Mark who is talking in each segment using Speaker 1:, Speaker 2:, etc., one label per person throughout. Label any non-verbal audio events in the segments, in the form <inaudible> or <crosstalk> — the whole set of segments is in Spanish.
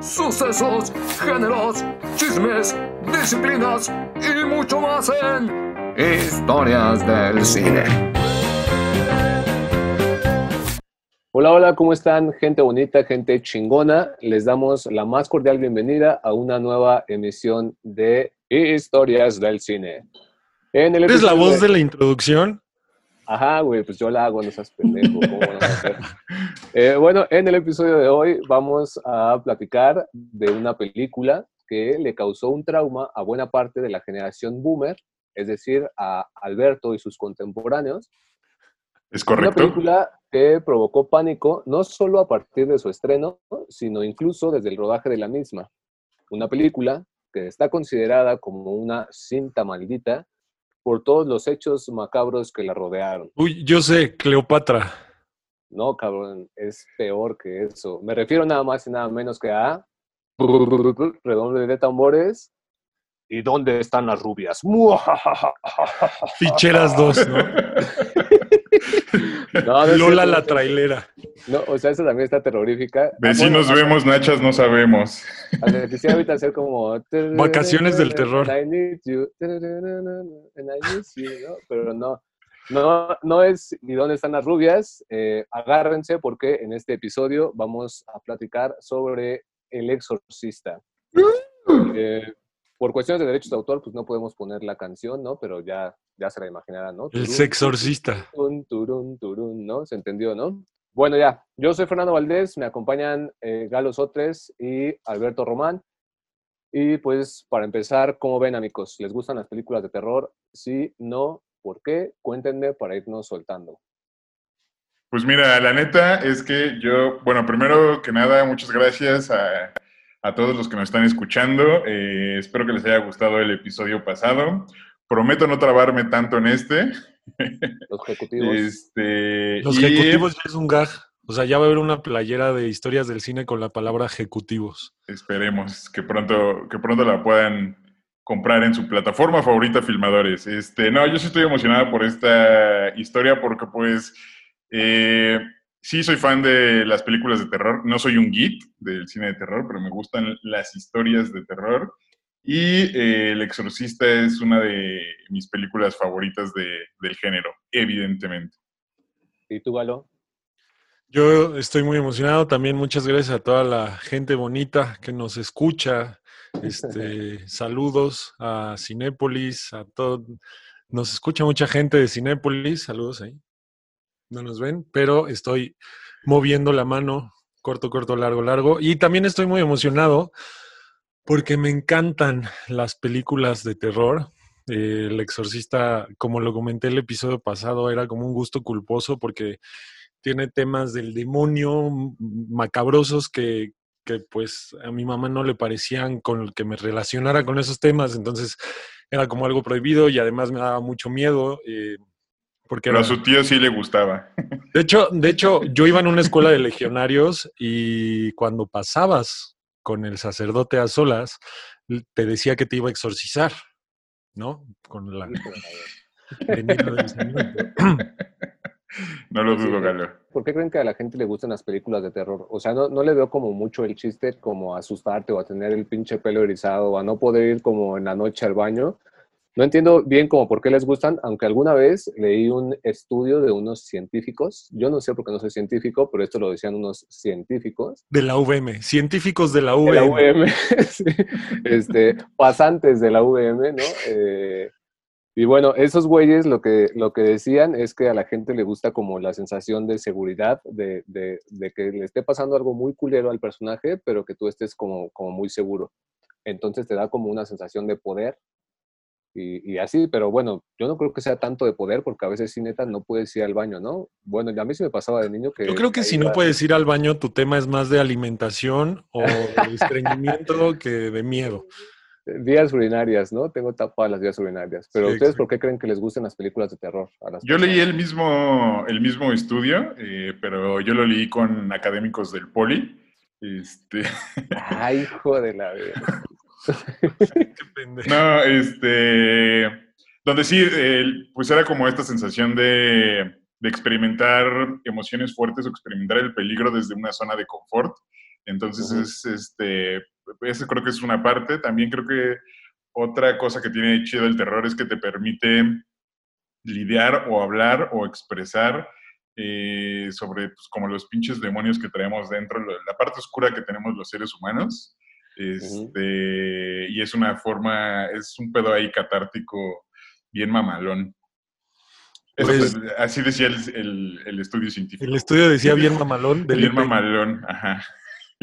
Speaker 1: sucesos, géneros, chismes, disciplinas y mucho más en Historias del Cine.
Speaker 2: Hola, hola, ¿cómo están? Gente bonita, gente chingona. Les damos la más cordial bienvenida a una nueva emisión de Historias del Cine.
Speaker 3: En el ¿Es la voz de... la introducción?
Speaker 2: Ajá, güey, pues yo la hago, no seas pendejo. <laughs> eh, bueno, en el episodio de hoy vamos a platicar de una película que le causó un trauma a buena parte de la generación boomer, es decir, a Alberto y sus contemporáneos.
Speaker 3: Es correcto.
Speaker 2: Una película que provocó pánico no solo a partir de su estreno, sino incluso desde el rodaje de la misma. Una película que está considerada como una cinta maldita por todos los hechos macabros que la rodearon.
Speaker 3: Uy, yo sé, Cleopatra.
Speaker 2: No, cabrón, es peor que eso. Me refiero nada más y nada menos que a redondo de tambores. ¿Y dónde están las rubias?
Speaker 3: Ficheras dos, ¿no? <laughs> Lola la trailera.
Speaker 2: No, o sea, eso también está terrorífica.
Speaker 3: Vecinos vemos, nachas no sabemos.
Speaker 2: quisiera ahorita hacer como... <laughs>
Speaker 3: Vacaciones del terror.
Speaker 2: Pero no. No, no es ¿y dónde están las rubias? Eh, agárrense porque en este episodio vamos a platicar sobre El Exorcista. Eh, por cuestiones de derechos de autor, pues no podemos poner la canción, ¿no? Pero ya, ya se la imaginarán, ¿no?
Speaker 3: El sexorcista.
Speaker 2: Turun, turun, turun, ¿no? Se entendió, ¿no? Bueno, ya, yo soy Fernando Valdés, me acompañan eh, Galo Sotres y Alberto Román. Y pues, para empezar, ¿cómo ven, amigos? ¿Les gustan las películas de terror? Sí, no, ¿por qué? Cuéntenme para irnos soltando.
Speaker 3: Pues mira, la neta es que yo, bueno, primero que nada, muchas gracias a a todos los que nos están escuchando. Eh, espero que les haya gustado el episodio pasado. Prometo no trabarme tanto en este. <laughs>
Speaker 2: Los ejecutivos.
Speaker 3: Este, los ejecutivos ya es un gag. O sea, ya va a haber una playera de historias del cine con la palabra ejecutivos. Esperemos que pronto, que pronto la puedan comprar en su plataforma favorita Filmadores. Este, no, yo sí estoy emocionada por esta historia porque pues eh, sí soy fan de las películas de terror. No soy un geek del cine de terror, pero me gustan las historias de terror. Y eh, El Exorcista es una de mis películas favoritas del género, evidentemente.
Speaker 2: ¿Y tú, Galo?
Speaker 3: Yo estoy muy emocionado. También muchas gracias a toda la gente bonita que nos escucha. <laughs> Este, saludos a Cinépolis, a todo. Nos escucha mucha gente de Cinépolis. Saludos ahí no nos ven, pero estoy moviendo la mano, corto, corto, largo, largo. Y también estoy muy emocionado porque me encantan las películas de terror. Eh, el exorcista, como lo comenté el episodio pasado, era como un gusto culposo porque tiene temas del demonio macabrosos que, que pues a mi mamá no le parecían con que me relacionara con esos temas, entonces era como algo prohibido y además me daba mucho miedo. Eh, porque Pero a su tío sí le gustaba. <laughs> De hecho, de hecho, yo iba en una escuela de legionarios y cuando pasabas con el sacerdote a solas, te decía que te iba a exorcizar, ¿no? Con la... <laughs> No lo dudo, Galo.
Speaker 2: ¿Por qué creen que a la gente le gustan las películas de terror? O sea, no, no le veo como mucho el chiste como a asustarte o a tener el pinche pelo erizado o a no poder ir como en la noche al baño. No entiendo bien como por qué les gustan, aunque alguna vez leí un estudio de unos científicos, yo no sé por qué no soy científico, pero esto lo decían unos científicos.
Speaker 3: De la UVM, científicos de la UVM.
Speaker 2: De la UVM, <laughs> sí. este, pasantes de la UVM, ¿no? Eh, y bueno, esos güeyes lo que, lo que decían es que a la gente le gusta como la sensación de seguridad, de, de, de que le esté pasando algo muy culero al personaje, pero que tú estés como, como muy seguro. Entonces te da como una sensación de poder y, así, pero bueno, yo no creo que sea tanto de poder porque a veces sí neta no puedes ir al baño, ¿no? Bueno, ya a mí sí me pasaba de niño que...
Speaker 3: Yo creo que si no puedes ir al baño, tu tema es más de alimentación o de estreñimiento que de miedo. <laughs>
Speaker 2: Vías urinarias, ¿no? Tengo tapadas las vías urinarias. Pero ¿ustedes por qué creen que les gustan las películas de terror?
Speaker 3: yo leí el mismo, el mismo estudio, eh, pero yo lo leí con académicos del Poli. Este...
Speaker 2: Ay, hijo de la vida. <laughs>
Speaker 3: no, este. Donde sí, pues era como esta sensación de, experimentar emociones fuertes o experimentar el peligro desde una zona de confort.
Speaker 4: Entonces, es, este, ese creo que es una parte. También creo que otra cosa que tiene chido el terror es que te permite lidiar o hablar o expresar eh, sobre pues, como los pinches demonios que traemos dentro, la parte oscura que tenemos los seres humanos. Este, Y es una forma, es un pedo ahí catártico bien mamalón. Pues así decía el, el, estudio científico.
Speaker 3: El estudio decía bien mamalón.
Speaker 4: bien mamalón, ajá.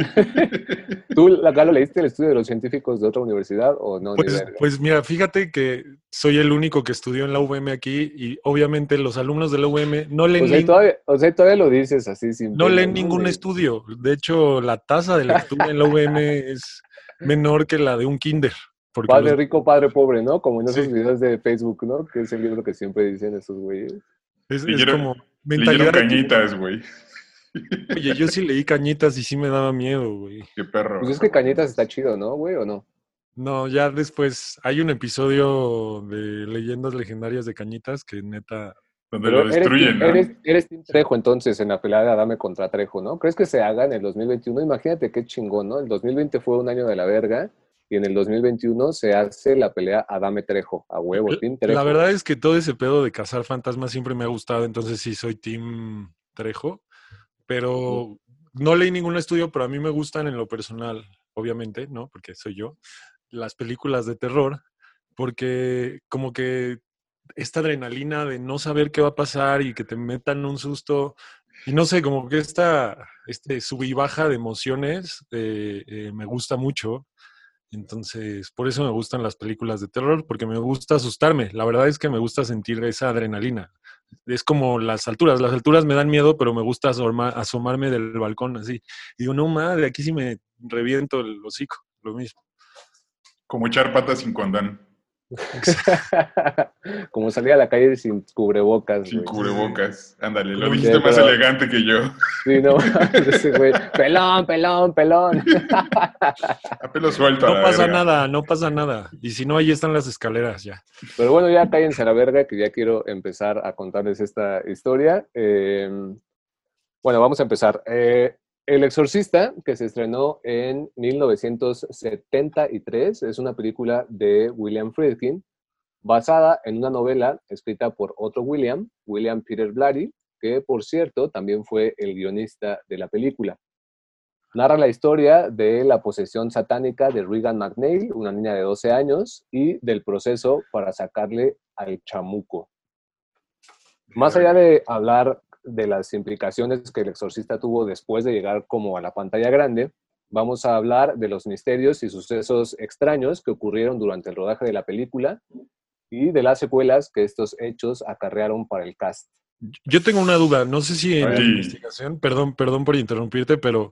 Speaker 4: <laughs>
Speaker 2: ¿Tú acá lo leíste el estudio de los científicos de otra universidad o no?
Speaker 3: Pues, pues, mira, fíjate que soy el único que estudió en la UVM aquí y obviamente los alumnos de la UVM no leen...
Speaker 2: O sea, todavía, o sea, todavía lo dices así sin...
Speaker 3: No leen ningún estudio. De hecho, la tasa de lectura en la UVM es menor que la de un kinder.
Speaker 2: Padre rico, padre pobre, ¿no? Como en esos videos de Facebook, ¿no? Que es el libro que siempre dicen esos güeyes.
Speaker 3: Es, como
Speaker 4: mentalidad. cañitas, güey.
Speaker 3: Oye, yo sí <laughs> leí Cañitas y sí me daba miedo, güey.
Speaker 4: Qué perro.
Speaker 2: Pues es que Cañitas está chido, ¿no, güey? ¿O no?
Speaker 3: No, ya después hay un episodio de leyendas legendarias de Cañitas que neta.
Speaker 4: Donde lo destruyen,
Speaker 2: eres, ¿no? Eres, Trejo entonces en la pelea de Adame contra Trejo, ¿no? ¿Crees que se haga en el 2021? Imagínate qué chingón, ¿no? El 2020 fue un año de la verga y en el 2021 se hace la pelea Adame Trejo, a huevo, Team Trejo.
Speaker 3: La verdad es que todo ese pedo de cazar fantasmas siempre me ha gustado, entonces sí soy Team Trejo pero no leí ningún estudio, pero a mí me gustan en lo personal, obviamente, ¿no? Porque soy yo, las películas de terror, porque como que esta adrenalina de no saber qué va a pasar y que te metan un susto, y no sé, como que esta este sub y baja de emociones eh, eh, me gusta mucho. Entonces, por eso me gustan las películas de terror, porque me gusta asustarme. La verdad es que me gusta sentir esa adrenalina es como las alturas. Las alturas me dan miedo, pero me gusta asomarme del balcón así. Y digo, no madre, aquí sí me reviento el hocico, lo mismo.
Speaker 4: Como echar patas sin condón. <laughs>
Speaker 2: Como salir a la calle sin cubrebocas.
Speaker 4: Sin cubrebocas. Ándale, lo dijiste más elegante que yo.
Speaker 2: Sí, no, ese güey. <laughs> Pelón, pelón, pelón.
Speaker 4: A pelo suelto.
Speaker 3: No pasa nada, no pasa nada. Y si no, ahí están las escaleras ya.
Speaker 2: Pero bueno, ya cállense a la verga, que ya quiero empezar a contarles esta historia. Em, bueno, vamos a empezar. Eh, el Exorcista, que se estrenó en 1973, es una película de William Friedkin, basada en una novela escrita por otro William, William Peter Blatty, que por cierto también fue el guionista de la película. Narra la historia de la posesión satánica de Regan McNeil, una niña de 12 años, y del proceso para sacarle al chamuco. Más allá de hablar de las implicaciones que el exorcista tuvo después de llegar como a la pantalla grande, vamos a hablar de los misterios y sucesos extraños que ocurrieron durante el rodaje de la película y de las secuelas que estos hechos acarrearon para el cast.
Speaker 3: Yo tengo una duda, no sé si en la investigación, perdón, perdón por interrumpirte, pero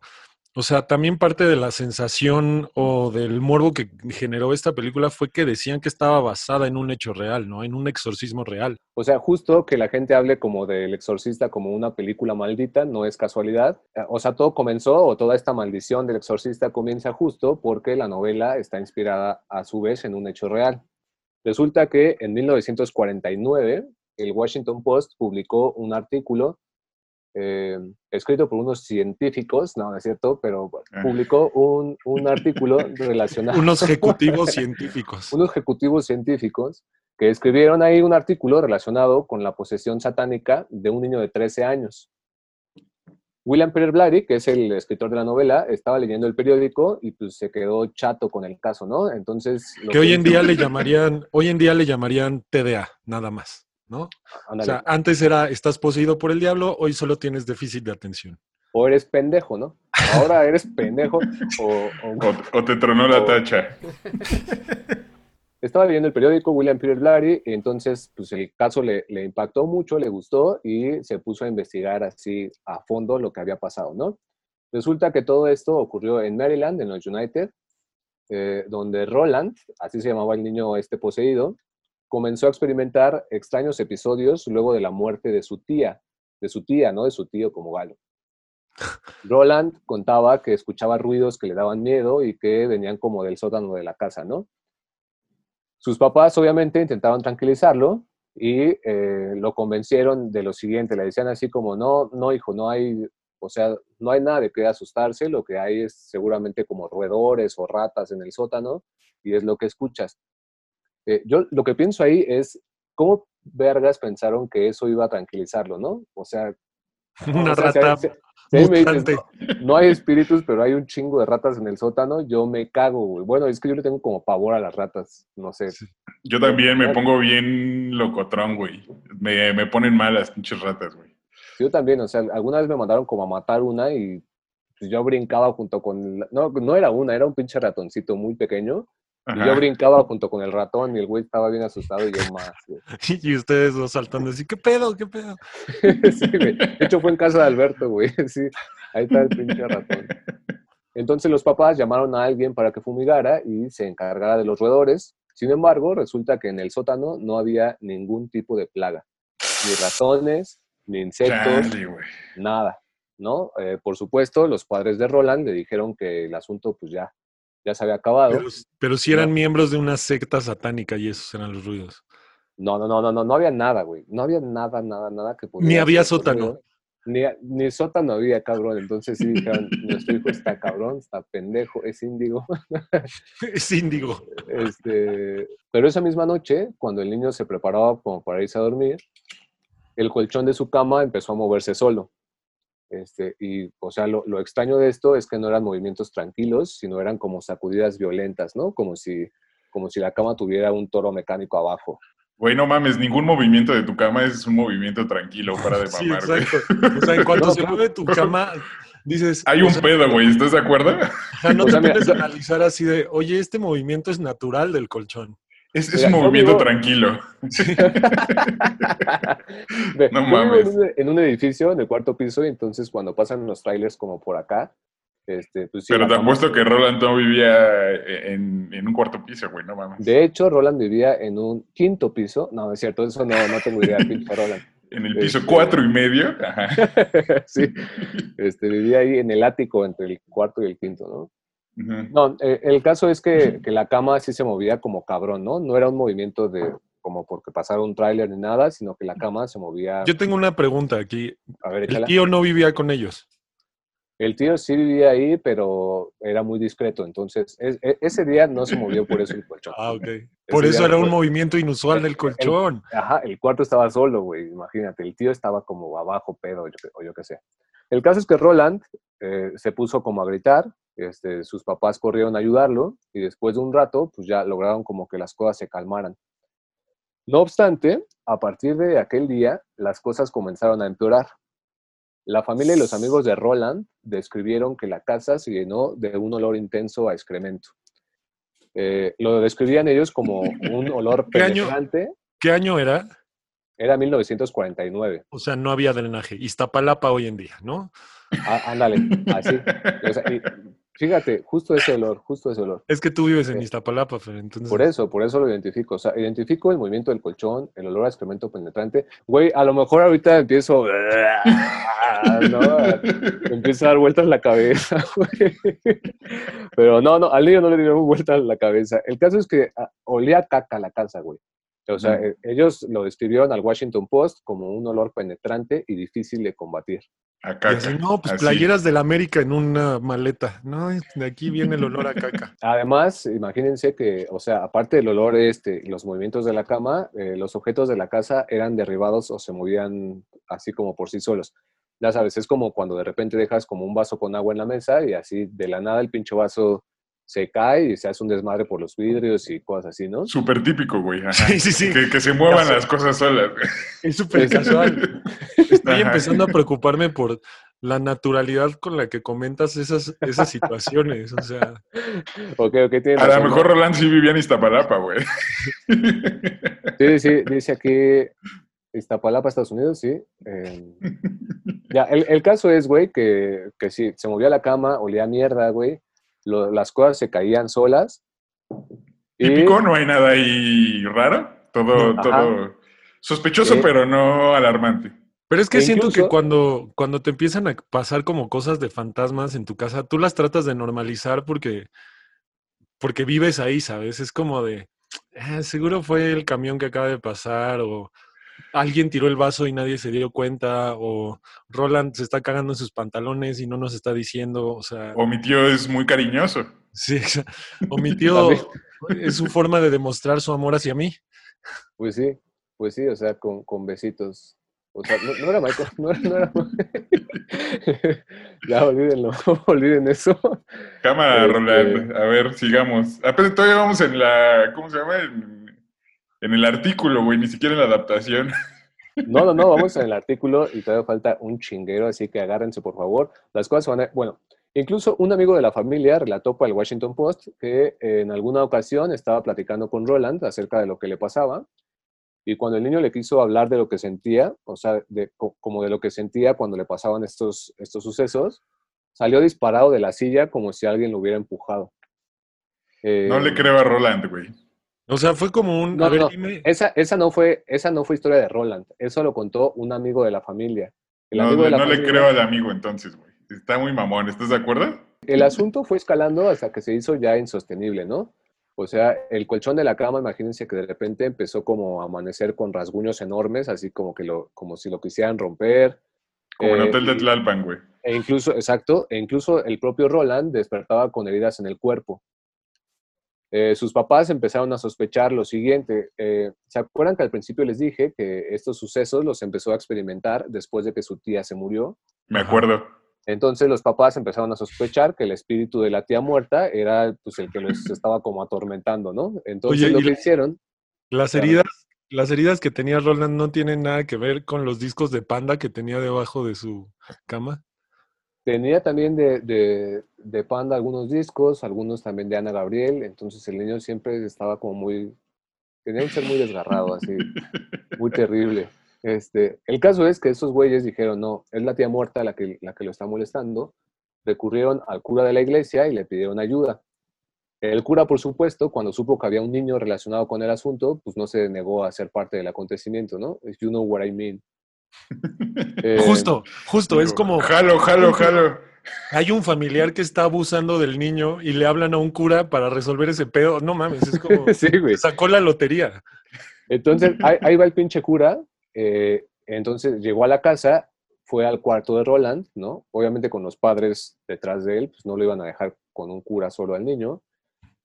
Speaker 3: o sea, también parte de la sensación o del morbo que generó esta película fue que decían que estaba basada en un hecho real, ¿no? En un exorcismo real.
Speaker 2: O sea, justo que la gente hable como del exorcista como una película maldita no es casualidad. Eh, o sea, todo comenzó o toda esta maldición del exorcista comienza justo porque la novela está inspirada a su vez en un hecho real. Resulta que en 1949 el Washington Post publicó un artículo eh, escrito por unos científicos, no, no es cierto, pero ah. publicó un, un artículo <laughs> relacionado.
Speaker 3: unos ejecutivos <laughs> científicos.
Speaker 2: Unos ejecutivos científicos que escribieron ahí un artículo relacionado con la posesión satánica de un niño de 13 años. William Peter Blatty, que es el escritor de la novela, estaba leyendo el periódico y pues se quedó chato con el caso, ¿no? Entonces...
Speaker 3: Que hoy en día le llamarían, hoy en día le llamarían TDA, nada más. ¿No? O sea, antes era, estás poseído por el diablo, hoy solo tienes déficit de atención.
Speaker 2: O eres pendejo, ¿no? Ahora eres pendejo o,
Speaker 4: o, te tronó la tacha. <laughs>
Speaker 2: Estaba leyendo el periódico William Peter Blatty y entonces pues el caso le, le, impactó mucho, le gustó y se puso a investigar así a fondo lo que había pasado, ¿no? Resulta que todo esto ocurrió en Maryland, en los United, eh, donde Roland, así se llamaba el niño este poseído, comenzó a experimentar extraños episodios luego de la muerte de su tía, de su tía, no de su tío como Galo. Roland contaba que escuchaba ruidos que le daban miedo y que venían como del sótano de la casa, ¿no? Sus papás obviamente intentaban tranquilizarlo y eh, lo convencieron de lo siguiente, le decían así como, no, no hijo, no hay, O sea, no hay nada de qué asustarse, lo que hay es seguramente como roedores o ratas en el sótano y es lo que escuchas. Eh, yo lo que pienso ahí es, ¿cómo vergas pensaron que eso iba a tranquilizarlo, no? O sea... <laughs>
Speaker 3: Una
Speaker 2: o sea, si-
Speaker 3: rata
Speaker 2: si- si ahí me dices,
Speaker 3: mutante.
Speaker 2: no, no hay espíritus, pero hay un chingo de ratas en el sótano, yo me cago, güey. Bueno, es que yo le tengo como pavor a las ratas, no sé.
Speaker 3: Sí.
Speaker 4: Yo también me pongo bien locotrón, güey. Me, me ponen mal las pinches ratas, güey.
Speaker 2: Yo también, o sea, alguna vez me mandaron como a matar una y pues, yo brincaba junto con... la- No, no era una, era un pinche ratoncito muy pequeño. Y yo brincaba junto con el ratón y el güey estaba bien asustado y yo más. güey. <laughs>
Speaker 3: Y ustedes dos saltando así, ¿qué pedo? ¿Qué pedo? <laughs>
Speaker 2: Sí, güey. De hecho, fue en casa de Alberto, güey. <laughs> Sí, ahí está el pinche ratón. Entonces los papás llamaron a alguien para que fumigara y se encargara de los roedores. Sin embargo, resulta que en el sótano no había ningún tipo de plaga. Ni ratones, ni insectos, nada, ¿no? Eh, por supuesto, los padres de Roland le dijeron que el asunto pues ya, ya se había acabado.
Speaker 3: Pero, pero si eran miembros de una secta satánica y esos eran los ruidos.
Speaker 2: No, no, no, no, no, no había nada, güey. No había nada, nada, nada que
Speaker 3: Ni
Speaker 2: pudiera
Speaker 3: había
Speaker 2: hacer
Speaker 3: sótano.
Speaker 2: Ni, ni sótano había, cabrón. Entonces sí dijeron, nuestro hijo está cabrón, está pendejo, es índigo. <laughs>
Speaker 3: Es índigo.
Speaker 2: Este, pero esa misma noche, cuando el niño se preparaba como para irse a dormir, el colchón de su cama empezó a moverse solo. Este, y, o sea, lo, lo extraño de esto es que no eran movimientos tranquilos, sino eran como sacudidas violentas, ¿no? Como si, como si la cama tuviera un toro mecánico abajo.
Speaker 4: Güey, no mames, ningún movimiento de tu cama es un movimiento tranquilo para de <laughs>
Speaker 3: Sí,
Speaker 4: mamar, güey.
Speaker 3: exacto. O sea, en cuanto
Speaker 2: No,
Speaker 3: se mueve tu cama, dices...
Speaker 4: Hay
Speaker 3: o
Speaker 4: un
Speaker 3: sea,
Speaker 4: pedo, güey, ¿estás de acuerdo? <laughs>
Speaker 3: no
Speaker 2: O
Speaker 3: te
Speaker 2: sea, mira,
Speaker 3: pones a
Speaker 2: yo-
Speaker 3: analizar así de, oye, este movimiento es natural del colchón.
Speaker 4: Es, es
Speaker 2: Mira,
Speaker 4: un movimiento
Speaker 2: vivo-
Speaker 4: tranquilo. <laughs> No mames.
Speaker 2: En un, edificio en el cuarto piso y entonces cuando pasan los trailers como por acá, este, pues sí,
Speaker 4: Pero te apuesto que Roland no vivía en, en un cuarto piso, güey, no mames.
Speaker 2: De hecho, Roland vivía en un quinto piso. No, no es cierto, eso no, no tengo idea, pinche Roland. <laughs>
Speaker 4: En el piso
Speaker 2: Este-
Speaker 4: cuatro y medio. Ajá. <laughs>
Speaker 2: sí, este, vivía ahí en el ático entre el cuarto y el quinto, ¿no? No, eh, el caso es que, que la cama sí se movía como cabrón, ¿no? No era un movimiento de como porque pasara un tráiler ni nada, sino que la cama se movía.
Speaker 3: Yo tengo una pregunta aquí.
Speaker 2: a ver,
Speaker 3: El tío no vivía con ellos.
Speaker 2: El tío sí vivía ahí, pero era muy discreto. Entonces, es- e- ese día no se movió por eso el colchón.
Speaker 3: Ah, ok. Por eso era un
Speaker 2: fue-
Speaker 3: movimiento inusual
Speaker 2: el-
Speaker 3: del
Speaker 2: el-
Speaker 3: colchón.
Speaker 2: Ajá, el cuarto estaba solo, güey. Imagínate, el tío estaba como abajo, pedo, o yo, o yo qué sé. El caso es que Roland eh, se puso como a gritar. Este, sus papás corrieron a ayudarlo y después de un rato, pues ya lograron como que las cosas se calmaran. No obstante, a partir de aquel día, las cosas comenzaron a empeorar. La familia y los amigos de Roland describieron que la casa se llenó de un olor intenso a excremento. Eh, lo describían ellos como un olor
Speaker 3: ¿Qué año? ¿Qué año era?
Speaker 2: Era 1949.
Speaker 3: O sea, no había drenaje. Iztapalapa hoy en día, ¿no?
Speaker 2: Á- ándale, así. <laughs> O sea, y fíjate, justo ese olor, justo ese olor.
Speaker 3: Es que tú vives en
Speaker 2: Sí.
Speaker 3: Iztapalapa, Fer, entonces...
Speaker 2: Por eso, por eso lo identifico. O sea, identifico el movimiento del colchón, el olor a excremento penetrante. Güey, a lo mejor ahorita empiezo. <laughs> ¿no? Empieza a dar vueltas la cabeza, <laughs> güey. Pero no, no, al niño no le dieron vueltas la cabeza. El caso es que ah, olía a caca la casa, güey. O sea,
Speaker 4: Mm.
Speaker 2: ellos lo describieron al Washington Post como un olor penetrante y difícil de combatir.
Speaker 4: A caca.
Speaker 3: así, no, pues
Speaker 4: Así.
Speaker 3: playeras del América en una maleta. No, de aquí viene el olor a caca. <laughs>
Speaker 2: Además, imagínense que, o sea, aparte del olor este y los movimientos de la cama, eh, los objetos de la casa eran derribados o se movían así como por sí solos. Ya sabes, es como cuando de repente dejas como un vaso con agua en la mesa y así de la nada el pinche vaso se cae y se hace un desmadre por los vidrios y cosas así, ¿no?
Speaker 4: Súper típico, güey. ajá.
Speaker 3: Sí, sí, sí.
Speaker 4: Que, que se muevan las cosas solas. güey.
Speaker 3: Es súper casual. <laughs> Estoy
Speaker 4: Ajá.
Speaker 3: empezando a preocuparme por la naturalidad con la que comentas esas, esas situaciones. O sea,
Speaker 2: Ok, ok, tiene
Speaker 4: A lo mejor Roland sí vivía en Iztapalapa, güey.
Speaker 2: Sí, sí, dice aquí Iztapalapa, Estados Unidos, sí. Eh, ya, el, el caso es, güey, que, que sí, se movía la cama, olía a mierda, güey. Lo- las cosas se caían solas. Y,
Speaker 4: Típico, no hay nada ahí raro. Todo,
Speaker 2: Ajá.
Speaker 4: todo sospechoso,
Speaker 2: Sí.
Speaker 4: pero no alarmante.
Speaker 3: pero es que
Speaker 2: E
Speaker 3: siento que cuando, cuando te empiezan a pasar como cosas de fantasmas en tu casa, tú las tratas de normalizar porque, porque vives ahí, ¿sabes? Es como de, "Ah, seguro fue el camión que acaba de pasar o alguien tiró el vaso y nadie se dio cuenta, o Roland se está cagando en sus pantalones y no nos está diciendo, o sea...
Speaker 4: O mi tío es muy cariñoso.
Speaker 3: Sí, o <laughs> mi tío es su forma de demostrar su amor hacia mí.
Speaker 2: Pues sí, pues sí, o sea, con, con besitos. O sea, no, no era Michael, <laughs> no era... No <laughs> era... ya, olvídenlo, olviden eso.
Speaker 4: Cámara,
Speaker 2: Este-
Speaker 4: Roland. A ver, sigamos. Apenas todavía vamos en la. ¿Cómo se llama? En, en el artículo, güey, ni siquiera en la adaptación. <laughs>
Speaker 2: No, no, no, vamos en el artículo y todavía falta un chinguero, así que agárrense, por favor. Las cosas van a... Bueno, incluso un amigo de la familia relató para el Washington Post que eh, en alguna ocasión estaba platicando con Roland acerca de lo que le pasaba y cuando el niño le quiso hablar de lo que sentía, o sea, de, co- como de lo que sentía cuando le pasaban estos, estos sucesos, salió disparado de la silla como si alguien lo hubiera empujado. Eh,
Speaker 4: No le creo a Roland, güey.
Speaker 3: O sea, fue como un...
Speaker 2: No,
Speaker 3: a ver,
Speaker 2: no,
Speaker 3: dime...
Speaker 2: Esa, esa, no fue, esa no fue historia de Roland, eso lo contó un amigo de la familia. El
Speaker 4: No,
Speaker 2: amigo de la
Speaker 4: no le creo al amigo entonces, güey. Está muy mamón, ¿estás de acuerdo?
Speaker 2: El asunto fue escalando hasta que se hizo ya insostenible, ¿no? O sea, el colchón de la cama, imagínense que de repente empezó como a amanecer con rasguños enormes, así como que lo, como si lo quisieran romper.
Speaker 4: Como en
Speaker 2: Eh,
Speaker 4: Hotel de Tlalpan, güey.
Speaker 2: E incluso, exacto, e incluso el propio Roland despertaba con heridas en el cuerpo. Eh, sus papás empezaron a sospechar lo siguiente. eh, ¿Se acuerdan que al principio les dije que estos sucesos los empezó a experimentar después de que su tía se murió?
Speaker 4: Me acuerdo.
Speaker 2: Entonces los papás empezaron a sospechar que el espíritu de la tía muerta era pues, el que los estaba como atormentando, ¿no? Entonces
Speaker 3: Oye,
Speaker 2: lo
Speaker 3: y
Speaker 2: que
Speaker 3: la-
Speaker 2: hicieron,
Speaker 3: Las
Speaker 2: Claro.
Speaker 3: heridas, las heridas que tenía Roland no tienen nada que ver con los discos de Panda que tenía debajo de su cama.
Speaker 2: Tenía también de, de, de Panda algunos discos, algunos también de Ana Gabriel, entonces el niño siempre estaba como muy, tenía un ser muy desgarrado, así, muy terrible. Este, el caso es que estos güeyes dijeron, no, es la tía muerta la que, la que lo está molestando, recurrieron al cura de la iglesia y le pidieron ayuda. El cura, por supuesto, cuando supo que había un niño relacionado con el asunto, pues no se negó a ser parte del acontecimiento, ¿no? You know what I mean. Eh,
Speaker 3: Justo, justo, es como
Speaker 4: Jalo, jalo, jalo.
Speaker 3: hay un familiar que está abusando del niño y le hablan a un cura para resolver ese pedo. No mames, es como <laughs>
Speaker 2: sí, güey.
Speaker 3: sacó la lotería.
Speaker 2: Entonces, ahí, ahí va el pinche cura. eh, entonces llegó a la casa, fue al cuarto de Roland, ¿no? Obviamente con los padres detrás de él, pues no lo iban a dejar con un cura solo al niño.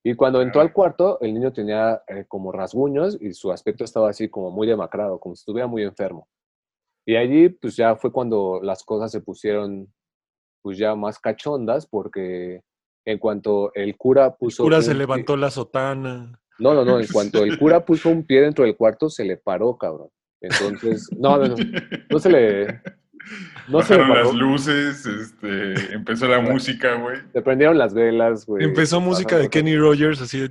Speaker 2: Y cuando entró al cuarto, el niño tenía eh, como rasguños y su aspecto estaba así como muy demacrado, como si estuviera muy enfermo. Y allí, pues ya fue cuando las cosas se pusieron, pues ya más cachondas, porque en cuanto el cura puso...
Speaker 3: Cura se
Speaker 2: pie-
Speaker 3: levantó la sotana.
Speaker 2: no, no, no. En <laughs> cuanto el cura puso un pie dentro del cuarto, se le paró, cabrón. Entonces, no, no, no. No se le. No se le
Speaker 4: Bajaron
Speaker 2: paró.
Speaker 4: las luces, este, empezó la música, güey.
Speaker 2: Se prendieron las velas, güey.
Speaker 3: Empezó música de Kenny Rogers, así de...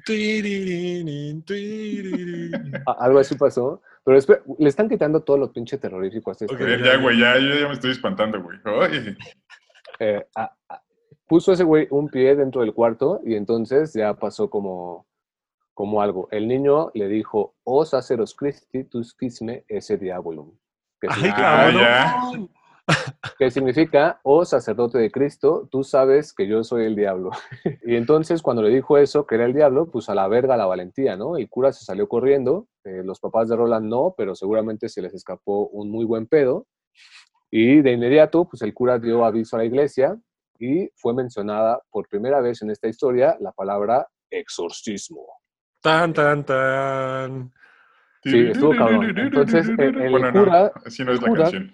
Speaker 2: Algo así pasó. Pero espera, le están quitando todo lo pinche terrorífico a este
Speaker 3: Ok,
Speaker 4: A ver,
Speaker 2: historia.
Speaker 4: ya, güey, ya, yo ya me estoy espantando, güey.
Speaker 2: Eh, a- a- puso ese güey un pie dentro del cuarto y entonces ya pasó como, como algo. El niño le dijo, os aceros Christi, tus quisme ese diabolum. Que
Speaker 3: Ay,
Speaker 2: significa-
Speaker 4: Ah, <laughs>
Speaker 2: que significa, oh sacerdote de Cristo, tú sabes que yo soy el diablo. <laughs> y entonces cuando le dijo eso, que era el diablo, pues a la verga la valentía, ¿no? El cura se salió corriendo, eh, los papás de Roland no, pero seguramente se les escapó un muy buen pedo. Y de inmediato, pues el cura dio aviso a la iglesia y fue mencionada por primera vez en esta historia la palabra exorcismo.
Speaker 3: Tan, tan, tan.
Speaker 2: Sí, estuvo cabrón. Entonces, el- el
Speaker 4: Bueno, no,
Speaker 2: cura-
Speaker 4: así no es la
Speaker 2: cura-
Speaker 4: canción.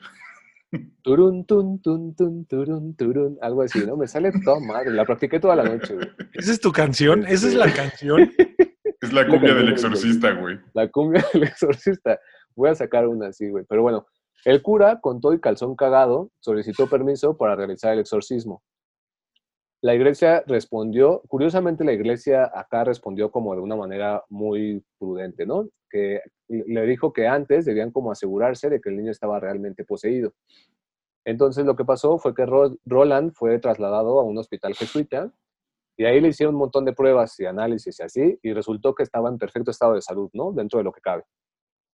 Speaker 2: Turun, tun, tun, tun, turun, turun, algo así, ¿no? Me sale toda madre. La practiqué toda la noche, güey.
Speaker 3: ¿Esa es tu canción? ¿Esa es la canción?
Speaker 4: Es la cumbia del exorcista, güey.
Speaker 2: La cumbia del <laughs> exorcista. Voy a sacar una así, güey. Pero bueno, el cura, con todo y calzón cagado, solicitó permiso para realizar el exorcismo. La iglesia respondió, curiosamente la iglesia acá respondió como de una manera muy prudente, ¿no? Que le dijo que antes debían como asegurarse de que el niño estaba realmente poseído. Entonces lo que pasó fue que Ro- Roland fue trasladado a un hospital jesuita y ahí le hicieron un montón de pruebas y análisis y así, y resultó que estaba en perfecto estado de salud, ¿no? Dentro de lo que cabe.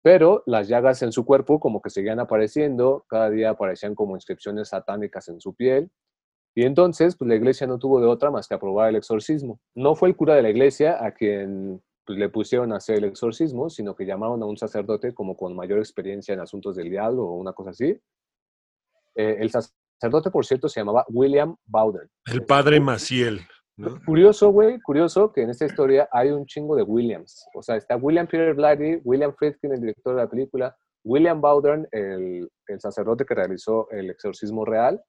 Speaker 2: Pero las llagas en su cuerpo como que seguían apareciendo, cada día aparecían como inscripciones satánicas en su piel, y entonces pues la iglesia no tuvo de otra más que aprobar el exorcismo. No fue el cura de la iglesia a quien pues, le pusieron a hacer el exorcismo, sino que llamaron a un sacerdote como con mayor experiencia en asuntos del diablo o una cosa así. Eh, el sacerdote, por cierto, se llamaba William Bowden.
Speaker 3: El padre Maciel. ¿No?
Speaker 2: Curioso, güey, curioso que en esta historia hay un chingo de Williams. O sea, está William Peter Blatty, William Friedkin, el director de la película, William Bowden, el, el sacerdote que realizó el exorcismo real.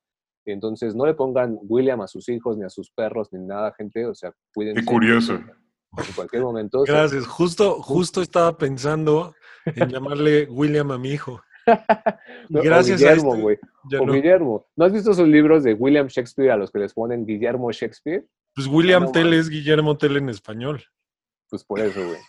Speaker 2: Y entonces no le pongan William a sus hijos ni a sus perros ni nada, gente. O sea, cuídense.
Speaker 4: Qué curioso.
Speaker 2: En cualquier momento. se-
Speaker 3: Gracias. Justo, justo estaba pensando en llamarle William a mi hijo. <laughs>
Speaker 2: No, o
Speaker 3: Gracias
Speaker 2: Guillermo,
Speaker 3: este-
Speaker 2: güey. O
Speaker 3: no.
Speaker 2: Guillermo. ¿No has visto esos libros de William Shakespeare a los que les ponen Guillermo Shakespeare?
Speaker 3: Pues William
Speaker 2: no
Speaker 3: Tell es Guillermo Tell en español.
Speaker 2: Pues por eso, güey.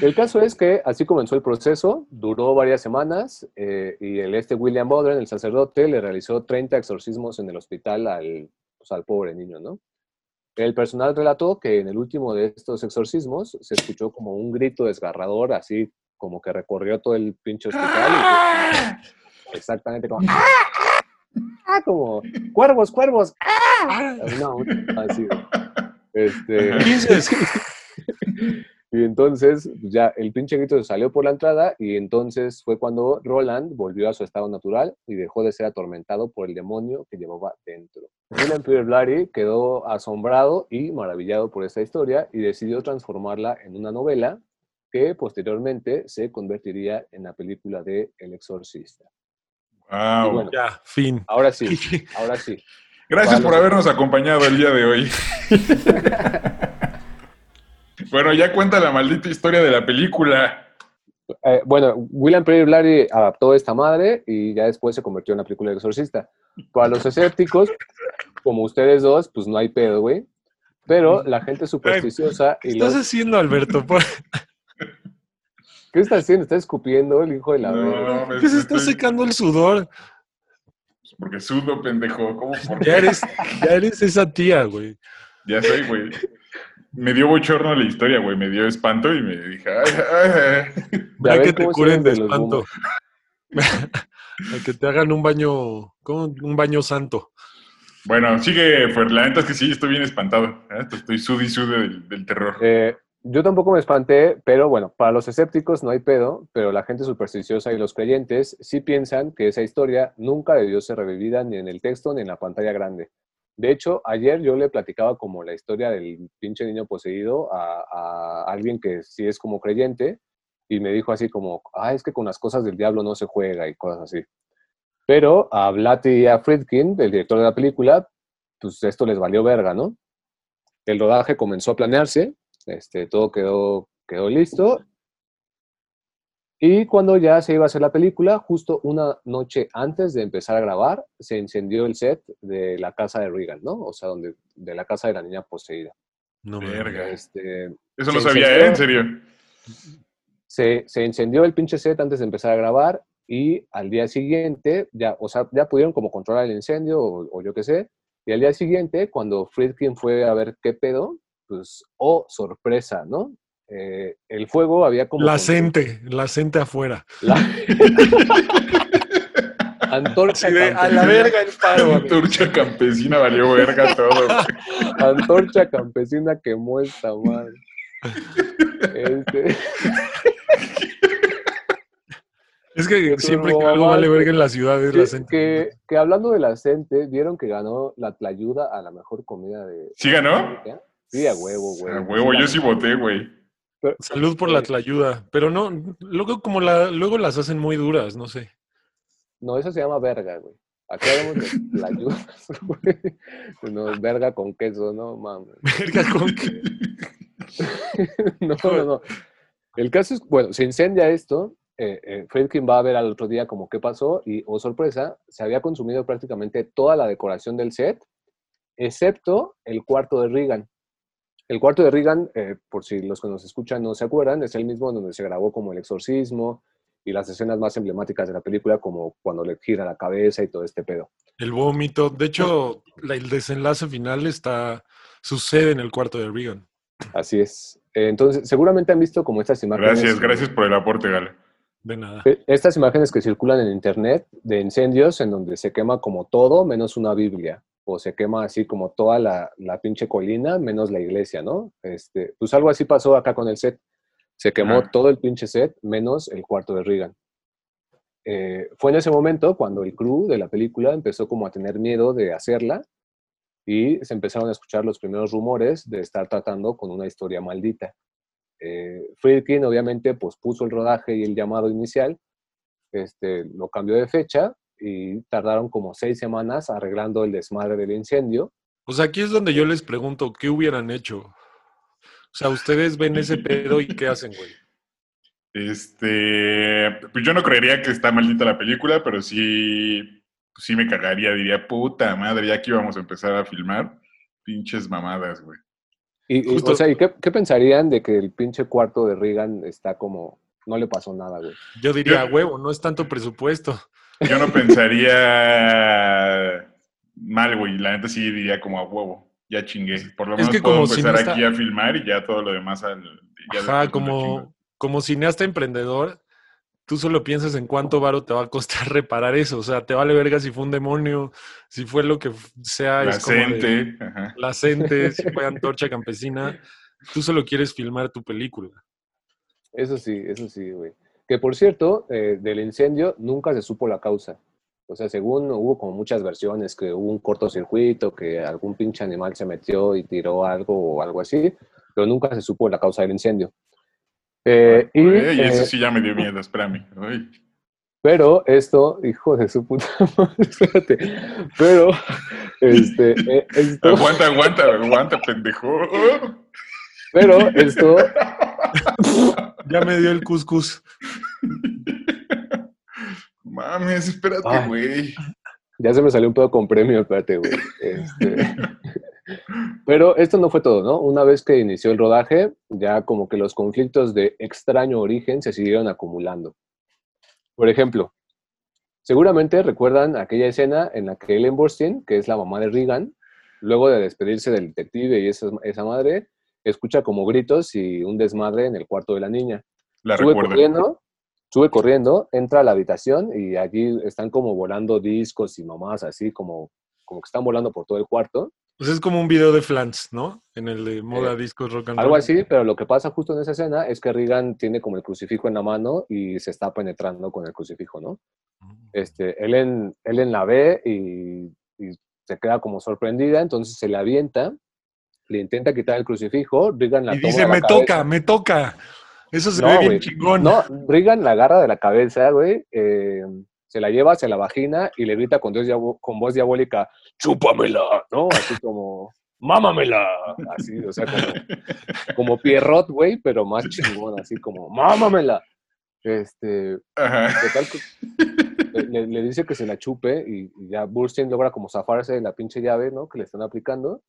Speaker 2: El caso es que así comenzó el proceso, duró varias semanas eh, y el este William Bowden, el sacerdote, le realizó 30 exorcismos en el hospital al, pues, al pobre niño, ¿no? El personal relató que en el último de estos exorcismos se escuchó como un grito desgarrador, así como que recorrió todo el pinche hospital. y- exactamente como... ¡Ah! Como, cuervos, cuervos. ¡Ah! No, así. Este, <laughs> y entonces pues, ya el pinche grito salió por la entrada y entonces fue cuando Roland volvió a su estado natural y dejó de ser atormentado por el demonio que llevaba dentro. William Peter Blatty quedó asombrado y maravillado por esta historia y decidió transformarla en una novela que posteriormente se convertiría en la película de El Exorcista.
Speaker 4: Wow.
Speaker 2: Y bueno,
Speaker 3: Ya, fin.
Speaker 2: Ahora sí, <laughs> ahora sí.
Speaker 4: Gracias
Speaker 2: Vale.
Speaker 4: por habernos acompañado el día de hoy. <laughs> bueno, ya cuenta la maldita historia de la película.
Speaker 2: Eh, bueno, William Peter Blatty adaptó esta madre y ya después se convirtió en la película de Exorcista. Para los escépticos, como ustedes dos, pues no hay pedo, güey. Pero la gente supersticiosa
Speaker 3: ¿Qué
Speaker 2: y
Speaker 3: estás
Speaker 2: los...
Speaker 3: haciendo, Alberto? ¿Por
Speaker 2: ¿Qué está haciendo? ¿Está escupiendo el hijo de la...
Speaker 4: No,
Speaker 2: verga?
Speaker 4: me-
Speaker 3: qué se
Speaker 4: me
Speaker 3: está
Speaker 4: estoy-
Speaker 3: secando el sudor?
Speaker 4: Porque sudo, pendejo. ¿Cómo? ¿Por
Speaker 3: Ya
Speaker 4: qué?
Speaker 3: eres, ya eres esa tía, güey.
Speaker 4: Ya soy, güey. Me dio bochorno la historia, güey. Me dio espanto y me dije, ay, ay, ay.
Speaker 2: Ya
Speaker 3: que te curen de espanto. <laughs> A que te hagan un baño, ¿cómo? Un baño santo.
Speaker 4: Bueno, sigue, Fer. La neta es que sí, estoy bien espantado. ¿eh? Estoy sud y sude del, del terror.
Speaker 2: Eh, yo tampoco me espanté, pero bueno, para los escépticos no hay pedo, pero la gente supersticiosa y los creyentes sí piensan que esa historia nunca debió ser revivida ni en el texto ni en la pantalla grande. De hecho, ayer yo le platicaba como la historia del pinche niño poseído a, a alguien que sí es como creyente y me dijo así como, ah, es que con las cosas del diablo no se juega y cosas así. Pero a Blatty y a Friedkin, el director de la película, pues esto les valió verga, ¿no? El rodaje comenzó a planearse, este, todo quedó, quedó listo. Y cuando ya se iba a hacer la película, justo una noche antes de empezar a grabar, se incendió el set de la casa de Regan, ¿no? O sea, donde, de la casa de la niña poseída.
Speaker 3: No me
Speaker 4: Verga.
Speaker 2: Este,
Speaker 4: Eso no
Speaker 2: se
Speaker 4: sabía,
Speaker 2: incendió.
Speaker 4: ¿eh? En serio.
Speaker 2: se, se incendió el pinche set antes de empezar a grabar y al día siguiente, ya, o sea, ya pudieron como controlar el incendio o, o yo qué sé, y al día siguiente, cuando Friedkin fue a ver qué pedo, pues, oh, sorpresa, ¿no? Eh, el fuego había como...
Speaker 3: La cente, la cente afuera.
Speaker 2: la- <laughs> Antorcha
Speaker 3: Así de, a la
Speaker 2: campesina-
Speaker 3: verga el <laughs> paro.
Speaker 4: La
Speaker 3: amigo.
Speaker 4: turcha campesina valió verga todo.
Speaker 2: Antorcha campesina quemó esta madre. Este, <laughs>
Speaker 3: Es que
Speaker 2: Que
Speaker 3: siempre que algo vale verga en la ciudad es la
Speaker 2: que,
Speaker 3: cente.
Speaker 2: que, que hablando de la gente, ¿vieron que ganó la tlayuda a la mejor comida de...
Speaker 4: ¿Sí ganó?
Speaker 2: Sí, a huevo, güey.
Speaker 4: A huevo, yo sí voté, güey.
Speaker 3: Salud por la tlayuda. Pero no, luego como la, luego las hacen muy duras, no sé.
Speaker 2: No, eso se llama verga, güey. Aquí hablamos de tlayudas, <laughs> güey. No, verga con queso, no mames.
Speaker 3: Verga con que- <laughs>
Speaker 2: No, no, no. El caso es, bueno, se incendia esto. Eh, eh, Friedkin va a ver al otro día como qué pasó y, oh sorpresa, se había consumido prácticamente toda la decoración del set, excepto el cuarto de Regan. El cuarto de Regan, eh, por si los que nos escuchan no se acuerdan, es el mismo donde se grabó como el exorcismo y las escenas más emblemáticas de la película, como cuando le gira la cabeza y todo este pedo.
Speaker 3: El vómito. De hecho, <laughs> el desenlace final está sucede en el cuarto de Regan.
Speaker 2: Así es. Eh, entonces, seguramente han visto como estas imágenes.
Speaker 4: Gracias, gracias por el aporte, Gale.
Speaker 3: De nada.
Speaker 2: Eh, Estas imágenes que circulan en internet de incendios en donde se quema como todo menos una Biblia. Pues se quema así como toda la, la pinche colina, menos la iglesia, ¿no? Este, pues algo así pasó acá con el set. Se quemó
Speaker 4: Ajá.
Speaker 2: todo el pinche set, menos el cuarto de Reagan. Eh, fue en ese momento cuando el crew de la película empezó como a tener miedo de hacerla y se empezaron a escuchar los primeros rumores de estar tratando con una historia maldita. Eh, Friedkin obviamente pues puso el rodaje y el llamado inicial, este, lo cambió de fecha y tardaron como seis semanas arreglando el desmadre del incendio.
Speaker 3: Pues aquí es donde yo les pregunto, ¿qué hubieran hecho? O sea, ustedes ven ese pedo y ¿qué hacen, güey?
Speaker 4: Este, pues yo no creería que está maldita la película, pero sí, sí me cagaría, diría, puta madre, ya que íbamos a empezar a filmar, pinches mamadas, güey.
Speaker 2: Y, y,
Speaker 3: Justo-
Speaker 2: o sea, ¿y qué, qué pensarían de que el pinche cuarto de Reagan está como, no le pasó nada, güey?
Speaker 3: Yo diría,
Speaker 4: Yo-
Speaker 3: huevo, no es tanto presupuesto.
Speaker 4: Yo no pensaría mal, güey, la neta sí diría como a huevo, ya chingué. Por lo
Speaker 3: Es
Speaker 4: menos
Speaker 3: que
Speaker 4: puedo
Speaker 3: como
Speaker 4: empezar aquí a filmar y ya todo lo demás al... ya
Speaker 3: Ajá, como, como cineasta emprendedor, tú solo piensas en cuánto varo te va a costar <laughs> reparar eso. O sea, te vale verga si fue un demonio, si fue lo que sea.
Speaker 4: La gente, ajá.
Speaker 3: la Cente, <laughs> si fue antorcha campesina. Tú solo quieres filmar tu película.
Speaker 2: Eso sí, eso sí, güey. Que por cierto, eh, del incendio nunca se supo la causa. O sea, según hubo como muchas versiones, que hubo un cortocircuito, que algún pinche animal se metió y tiró algo o algo así, pero nunca se supo la causa del incendio. Eh, y,
Speaker 4: eso
Speaker 2: eh,
Speaker 4: sí ya me dio miedo, espérame. Ay.
Speaker 2: Pero esto, hijo de su puta <laughs> madre, espérate. Pero, este, esto,
Speaker 4: Aguanta, aguanta, aguanta, pendejo.
Speaker 2: pero esto, <laughs>
Speaker 3: Ya me dio el cuscús. <laughs>
Speaker 4: Mames, espérate, güey.
Speaker 2: ya se me salió un pedo con premio, espérate, güey. Este, pero esto no fue todo, ¿no? Una vez que inició el rodaje, ya como que los conflictos de extraño origen se siguieron acumulando. Por ejemplo, seguramente recuerdan aquella escena en la que Ellen Burstyn, que es la mamá de Regan, luego de despedirse del detective y esa, esa madre, escucha como gritos y un desmadre en el cuarto de la niña.
Speaker 4: La
Speaker 2: sube
Speaker 4: recuerdo.
Speaker 2: corriendo, sube corriendo, entra a la habitación y allí están como volando discos y mamás así como, como que están volando por todo el cuarto.
Speaker 3: Pues es como un video de Flans, ¿no? En el de moda
Speaker 2: Eh,
Speaker 3: discos rock and
Speaker 2: Algo
Speaker 3: roll.
Speaker 2: así, pero lo que pasa justo en esa escena es que Regan tiene como el crucifijo en la mano y se está penetrando con el crucifijo, ¿no? Este, Ellen, Ellen la ve y, y se queda como sorprendida, entonces se le avienta, le intenta quitar el crucifijo, Regan la
Speaker 3: Y
Speaker 2: toma
Speaker 3: dice,
Speaker 2: de la
Speaker 3: me
Speaker 2: cabeza".
Speaker 3: toca, me toca. Eso se
Speaker 2: No,
Speaker 3: ve bien
Speaker 2: güey.
Speaker 3: chingón.
Speaker 2: No, Regan la agarra de la cabeza, güey, eh, se la lleva hacia la vagina y le grita con, Dios con voz diabólica, chúpamela, ¿no? Así como, mámamela, así, o sea, como, <laughs> como Pierrot, güey, pero más chingón, así como, mámamela. Este, total, le, le dice que se la chupe y, y ya Burstyn logra como zafarse de la pinche llave, ¿no? Que le están aplicando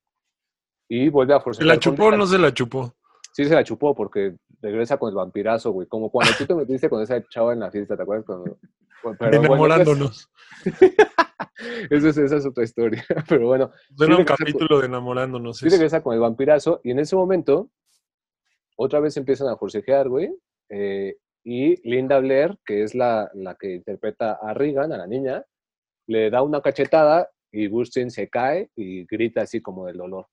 Speaker 2: y vuelve a
Speaker 3: ¿Se
Speaker 2: forzar.
Speaker 3: la chupó o no se la chupó?
Speaker 2: Sí se la chupó porque regresa con el vampirazo, güey. Como cuando tú te metiste con esa chava en la fiesta, ¿te acuerdas? Cuando- bueno,
Speaker 3: Enamorándonos. <laughs>
Speaker 2: esa, es, esa es otra historia. <laughs> Pero bueno,
Speaker 3: Suena un
Speaker 2: regresa con-
Speaker 3: capítulo de enamorándonos.
Speaker 2: sí
Speaker 3: eso.
Speaker 2: regresa con el vampirazo y en ese momento otra vez empiezan a forcejear, güey. eh, y Linda Blair, que es la, la que interpreta a Regan, a la niña, le da una cachetada y Burstyn se cae y grita así como del dolor.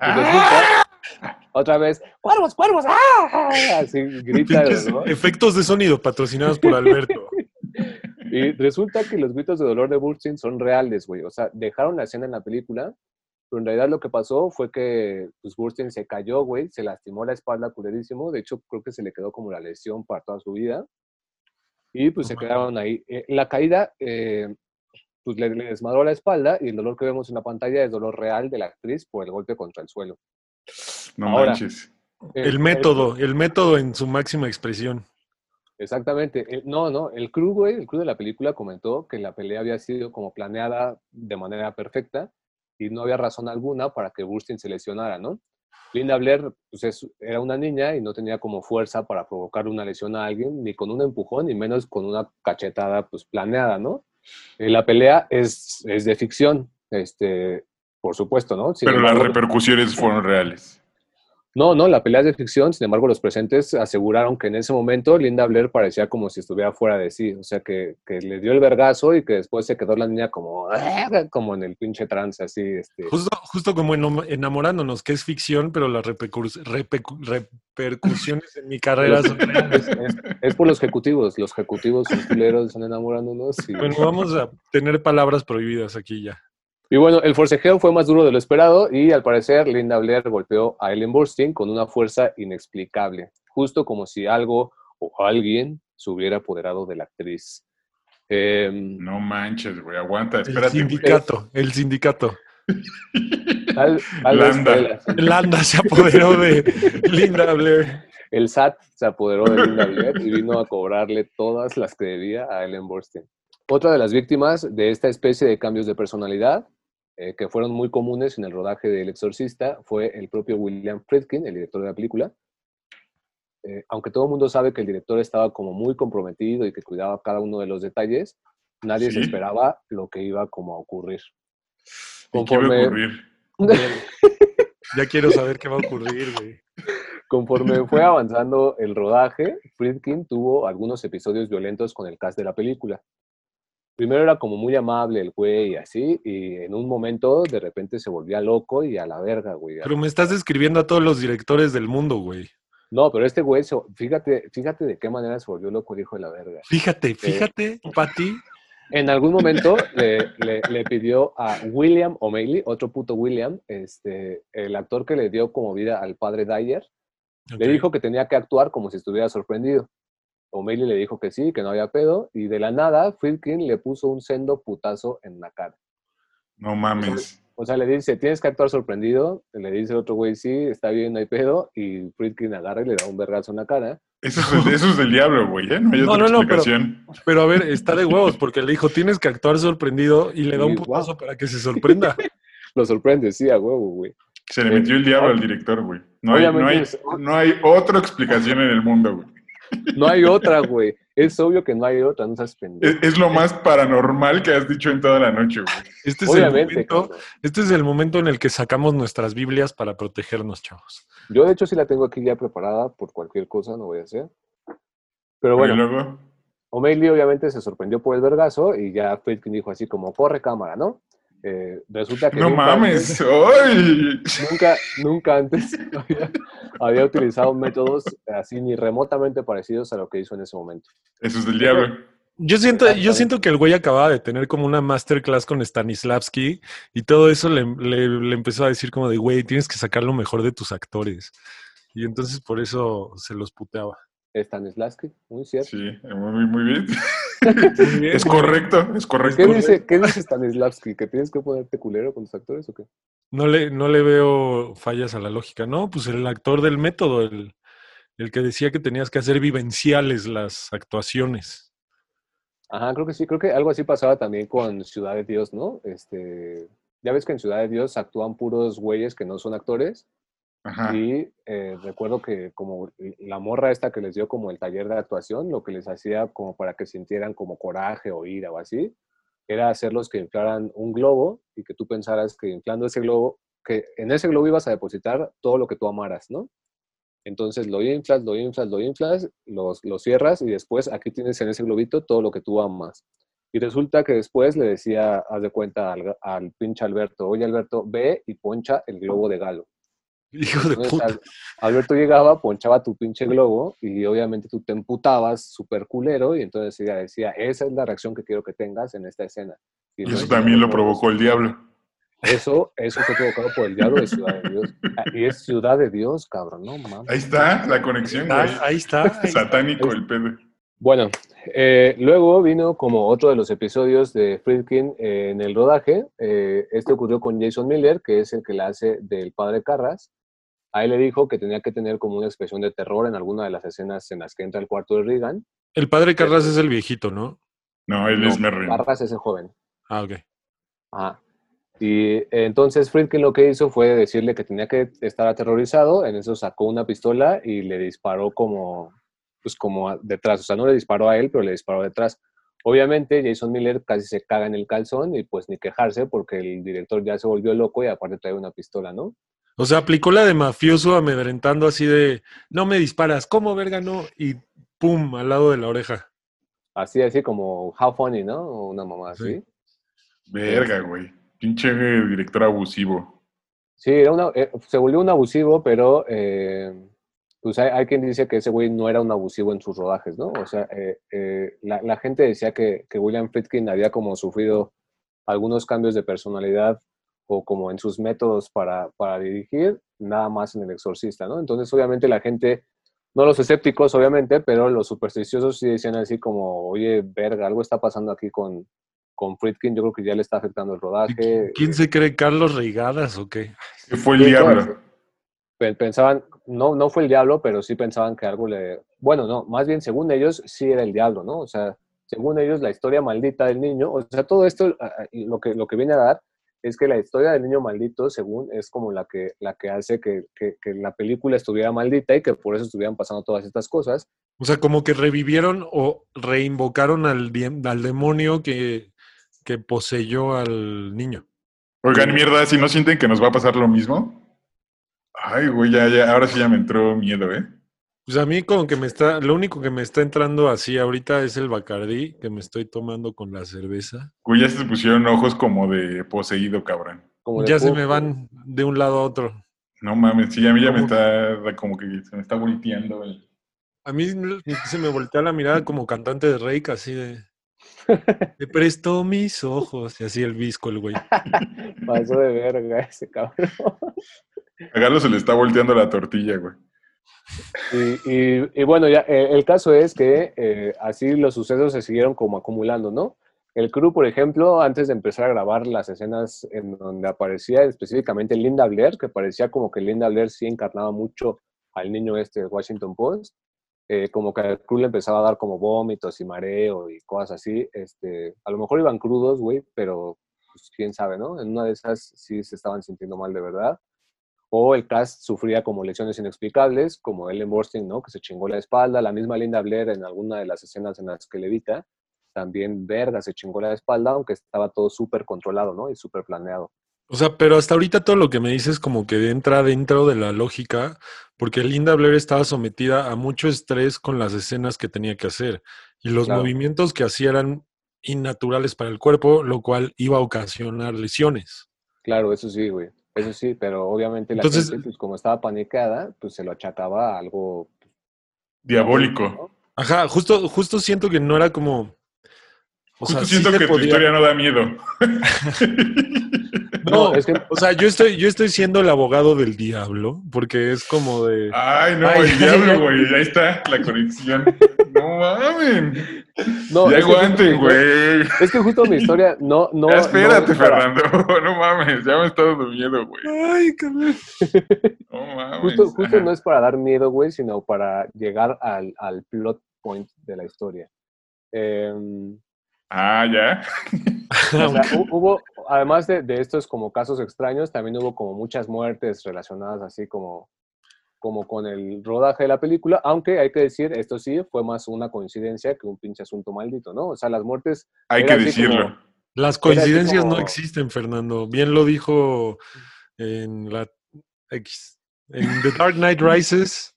Speaker 4: ¡Ah!
Speaker 2: otra vez, cuervos, cuervos, ¡ah! Así grita dolor.
Speaker 3: efectos de sonido patrocinados por Alberto. <laughs>
Speaker 2: Y resulta que los gritos de dolor de Burstyn son reales, güey. O sea, dejaron la escena en la película, pero en realidad lo que pasó fue que pues, Burstyn se cayó, güey, se lastimó la espalda culerísimo. De hecho, creo que se le quedó como la lesión para toda su vida. Y pues se
Speaker 3: Ajá.
Speaker 2: quedaron ahí. Eh, la caída, eh, pues le, le desmadró la espalda y el dolor que vemos en la pantalla es dolor real de la actriz por el golpe contra el suelo.
Speaker 4: No
Speaker 2: Ahora.
Speaker 4: manches.
Speaker 3: El método, el método en su máxima expresión.
Speaker 2: Exactamente. El- no, no, el crew, güey, el crew de la película comentó que la pelea había sido como planeada de manera perfecta y no había razón alguna para que Burstyn se lesionara, ¿no? Linda Blair pues, es- era una niña y no tenía como fuerza para provocar una lesión a alguien, ni con un empujón, ni menos con una cachetada pues planeada, ¿no? Eh, la pelea es, es de ficción, este, por supuesto, ¿no? Sin
Speaker 4: Pero las repercusiones fueron reales.
Speaker 2: No, no, la pelea es de ficción, sin embargo los presentes aseguraron que en ese momento Linda Blair parecía como si estuviera fuera de sí, o sea que, que le dio el vergazo y que después se quedó la niña como, como en el pinche trance, así. Este.
Speaker 3: Justo, justo como enamorándonos, que es ficción, pero las repercus- repercusiones en mi carrera son reales. <laughs>
Speaker 2: Es, es por los ejecutivos, los ejecutivos culeros, están enamorándonos. Y,
Speaker 3: Bueno, vamos a tener palabras prohibidas aquí ya.
Speaker 2: Y bueno, el forcejeo fue más duro de lo esperado y al parecer Linda Blair golpeó a Ellen Burstyn con una fuerza inexplicable, justo como si algo o alguien se hubiera apoderado de la actriz. Em,
Speaker 4: No manches, güey, aguanta,
Speaker 3: El
Speaker 4: espérate. güey.
Speaker 3: sindicato, el sindicato.
Speaker 4: Landa.
Speaker 2: fue la-
Speaker 3: Landa se apoderó de Linda Blair.
Speaker 2: el SAT se apoderó de Linda Blair y vino a cobrarle todas las que debía a Ellen Burstyn. Otra de las víctimas de esta especie de cambios de personalidad, eh, que fueron muy comunes en el rodaje del Exorcista, fue el propio William Friedkin, el director de la película. Eh, aunque todo el mundo sabe que el director estaba como muy comprometido y que cuidaba cada uno de los detalles, nadie se esperaba lo que iba como a ocurrir.
Speaker 4: ¿Y qué va a
Speaker 2: Conforme-
Speaker 4: ocurrir? <laughs>
Speaker 3: Ya quiero saber qué va a ocurrir, güey.
Speaker 2: Conforme <laughs> fue avanzando el rodaje, Friedkin tuvo algunos episodios violentos con el cast de la película. Primero era como muy amable el güey y así, y en un momento de repente se volvía loco y a la verga, güey.
Speaker 3: Pero me estás describiendo a todos los directores del mundo, güey.
Speaker 2: No, pero este güey, fíjate, fíjate de qué manera se volvió loco el hijo de la verga.
Speaker 3: Fíjate, fíjate, Pati. <laughs>
Speaker 2: En algún momento le, le- le pidió a William O'Malley, otro puto William, este, el actor que le dio como vida al padre Dyer, Le dijo que tenía que actuar como si estuviera sorprendido. O'Malley le dijo que sí, que no había pedo, y de la nada, Friedkin le puso un sendo putazo en la cara.
Speaker 4: No mames.
Speaker 2: O sea, le dice, tienes que actuar sorprendido. Le dice el otro güey, sí, está bien, no hay pedo. Y Friedkin agarra y le da un vergazo en la cara.
Speaker 4: Eso es, eso es del diablo, güey, ¿eh? No hay
Speaker 3: No,
Speaker 4: otra
Speaker 3: no, no, pero-
Speaker 4: explicación.
Speaker 3: Pero a ver, está de huevos, porque le dijo, tienes que actuar sorprendido y le da un putazo para que se sorprenda. <laughs>
Speaker 2: Lo sorprende, sí, a huevo, güey.
Speaker 4: Se le metió el diablo al director, güey. No hay, no, hay, no hay otra explicación en el mundo, güey.
Speaker 2: No hay otra, güey. Es obvio que no hay otra, no seas pendejo.
Speaker 4: Es, es lo más paranormal que has dicho en toda la noche, güey.
Speaker 3: Este es, el momento,
Speaker 2: cabrón.
Speaker 3: este es el momento en el que sacamos nuestras Biblias para protegernos, chavos.
Speaker 2: Yo, de hecho, sí la tengo aquí ya preparada por cualquier cosa, no voy a hacer. Pero
Speaker 4: Y
Speaker 2: bueno,
Speaker 4: luego,
Speaker 2: O'Malley obviamente se sorprendió por el vergazo y ya Friedkin dijo así como, corre cámara, ¿no? Eh, resulta que
Speaker 4: no
Speaker 2: nunca
Speaker 4: mames,
Speaker 2: antes-
Speaker 4: ¡ay!
Speaker 2: nunca, nunca antes <laughs> había, había utilizado métodos así ni remotamente parecidos a lo que hizo en ese momento.
Speaker 4: Eso es del diablo.
Speaker 3: Yo siento, yo siento que el güey acababa de tener como una masterclass con Stanislavski y todo eso le, le- le empezó a decir como de, güey, tienes que sacar lo mejor de tus actores. Y entonces por eso se los puteaba.
Speaker 2: Stanislavski, muy cierto.
Speaker 4: Sí, muy, muy bien. <laughs> Es correcto, es correcto.
Speaker 2: ¿Qué dice, ¿Qué dice Stanislavski? ¿Que tienes que ponerte culero con tus actores o qué?
Speaker 3: No le, no le veo fallas a la lógica. No, pues el actor del método, el, el que decía que tenías que hacer vivenciales las actuaciones.
Speaker 2: Ajá, creo que sí, creo que algo así pasaba también con Ciudad de Dios, ¿no? Este, ya ves que en Ciudad de Dios actúan puros güeyes que no son actores Y eh, recuerdo que como la morra esta que les dio como el taller de actuación, lo que les hacía como para que sintieran como coraje o ira o así, era hacerlos que inflaran un globo y que tú pensaras que inflando ese globo, que en ese globo ibas a depositar todo lo que tú amaras, ¿no? Entonces lo inflas, lo inflas, lo inflas, los, lo cierras y después aquí tienes en ese globito todo lo que tú amas. Y resulta que después le decía, haz de cuenta al, al pinche Alberto, oye Alberto, ve y poncha el globo de Galo.
Speaker 3: Hijo de
Speaker 2: Entonces,
Speaker 3: puta.
Speaker 2: Al- Alberto llegaba, ponchaba tu pinche globo y obviamente tú te emputabas súper culero y entonces ella decía, esa es la reacción que quiero que tengas en esta escena.
Speaker 4: Y eso
Speaker 2: es-
Speaker 4: también lo provocó el diablo.
Speaker 2: Eso, eso fue provocado por el diablo de Ciudad de Dios. Ah, Y es Ciudad de Dios, cabrón, no mames.
Speaker 4: Ahí está la conexión, güey.
Speaker 3: Ah, ahí está. ahí está. <laughs>
Speaker 4: Satánico el pedo.
Speaker 2: Bueno, eh, luego vino como otro de los episodios de Friedkin eh, en el rodaje. Eh, este ocurrió con Jason Miller, que es el que la hace del padre Carras. A él le dijo que tenía que tener como una expresión de terror en alguna de las escenas en las que entra al cuarto de Reagan.
Speaker 3: El padre Carras es el viejito, ¿no?
Speaker 4: No, él es Merrin.
Speaker 2: Carras es el joven.
Speaker 3: Ah, ok.
Speaker 2: Ajá. Y entonces Friedkin lo que hizo fue decirle que tenía que estar aterrorizado. En eso sacó una pistola y le disparó como, pues como a- detrás. O sea, no le disparó a él, pero le disparó detrás. Obviamente Jason Miller casi se caga en el calzón y pues ni quejarse porque el director ya se volvió loco y aparte trae una pistola, ¿no?
Speaker 3: O sea, aplicó la de mafioso amedrentando así de, no me disparas, ¿cómo verga no? Y pum, al lado de la oreja.
Speaker 2: Así, así como How Funny, ¿no? Una mamá así.
Speaker 3: Sí.
Speaker 4: Verga, güey. Pinche director abusivo.
Speaker 2: Sí, era una, eh, se volvió un abusivo, pero eh, pues hay, hay quien dice que ese güey no era un abusivo en sus rodajes, ¿no? O sea, eh, eh, la, la gente decía que, que William Friedkin había como sufrido algunos cambios de personalidad o como en sus métodos para, para dirigir, nada más en El Exorcista, ¿no? Entonces, obviamente, la gente, no los escépticos, obviamente, pero los supersticiosos sí decían así como, oye, verga, algo está pasando aquí con, con Friedkin, yo creo que ya le está afectando el rodaje.
Speaker 3: ¿Quién se cree Carlos Reigadas o qué?
Speaker 4: Que fue el
Speaker 2: Sí,
Speaker 4: diablo.
Speaker 2: Pensaban, no, no fue el diablo, pero sí pensaban que algo le... Bueno, no, más bien según ellos sí era el diablo, ¿no? O sea, según ellos la historia maldita del niño, o sea, todo esto ah, ah, lo que, lo que viene a dar es que la historia del niño maldito, según, es como la que, la que hace que, que- que la película estuviera maldita y que por eso estuvieran pasando todas estas cosas.
Speaker 3: O sea, como que revivieron o reinvocaron al, al demonio que, que poseyó al niño.
Speaker 4: Oigan, mierda, si no sienten que nos va a pasar lo mismo. Ay, güey, ya, ya, ahora sí ya me entró miedo, ¿eh?
Speaker 3: Pues a mí como que me está, lo único que me está entrando así ahorita es el Bacardí que me estoy tomando con la cerveza.
Speaker 4: Güey, ya se pusieron ojos como de poseído, cabrón.
Speaker 2: Como de
Speaker 3: Ya se me van de un lado a otro.
Speaker 4: No mames, sí, a mí ya me está como que se me está volteando el...
Speaker 3: A mí se me voltea la mirada como cantante de Reik, así de... Te presto mis ojos. Y así el visco, el güey. <laughs>
Speaker 2: Pasó de verga ese cabrón.
Speaker 4: A Galo se le está volteando la tortilla, güey.
Speaker 2: Y, bueno, ya eh, el caso es que eh, así los sucesos se siguieron como acumulando, ¿no? El crew, por ejemplo, antes de empezar a grabar las escenas en donde aparecía específicamente Linda Blair, que parecía como que Linda Blair sí encarnaba mucho al niño este de Washington Post, eh, como que al crew le empezaba a dar como vómitos y mareo y cosas así. Este, a lo mejor iban crudos, güey, pero pues, quién sabe, ¿no? En una de esas sí se estaban sintiendo mal de verdad o el cast sufría como lesiones inexplicables, como Ellen Burstyn, ¿no? Que se chingó la espalda, la misma Linda Blair en alguna de las escenas en las que levita, también verga se chingó la espalda, aunque estaba todo súper controlado, ¿no? Y súper planeado.
Speaker 3: O sea, pero hasta ahorita todo lo que me dices como que entra dentro de la lógica, porque Linda Blair estaba sometida a mucho estrés con las escenas que tenía que hacer y los
Speaker 2: Claro.
Speaker 3: movimientos que hacía eran innaturales para el cuerpo, lo cual iba a ocasionar lesiones.
Speaker 2: Claro, eso sí, güey. Eso sí, pero obviamente la
Speaker 3: Entonces-
Speaker 2: gente, pues como estaba panicada, pues se lo achacaba a algo...
Speaker 4: Diabólico.
Speaker 2: ¿no?
Speaker 3: Ajá, justo, justo siento que no era como. O
Speaker 4: Justo
Speaker 3: sea,
Speaker 4: siento que tu
Speaker 3: podía-
Speaker 4: historia no da miedo. <laughs>
Speaker 3: No,
Speaker 2: es que
Speaker 3: o sea, yo estoy, yo estoy siendo el abogado del diablo, porque es como de.
Speaker 4: Ay, no,
Speaker 3: Ay,
Speaker 4: el <laughs> diablo, güey. Ahí está la conexión. No mames.
Speaker 2: no,
Speaker 4: ya aguanten, güey.
Speaker 2: Es que justo mi historia no... no
Speaker 4: Ya espérate,
Speaker 2: no
Speaker 4: Fernando. <laughs> No mames, ya me está dando miedo, güey.
Speaker 3: Ay, cabrón.
Speaker 4: No mames.
Speaker 2: Justo, justo
Speaker 4: Ajá.
Speaker 2: no es para dar miedo, güey, sino para llegar al, al plot point de la historia. Em,
Speaker 4: Ah, ya. <laughs>
Speaker 2: o sea, <laughs> hu- hubo, además de, de estos como casos extraños, también hubo como muchas muertes relacionadas así como, como con el rodaje de la película, aunque hay que decir, esto sí, fue más una coincidencia que un pinche asunto maldito, ¿no? O sea, las muertes...
Speaker 4: Hay que decirlo.
Speaker 2: como-
Speaker 3: Las coincidencias no existen, Fernando. Bien lo dijo en la X. En The Dark Knight Rises,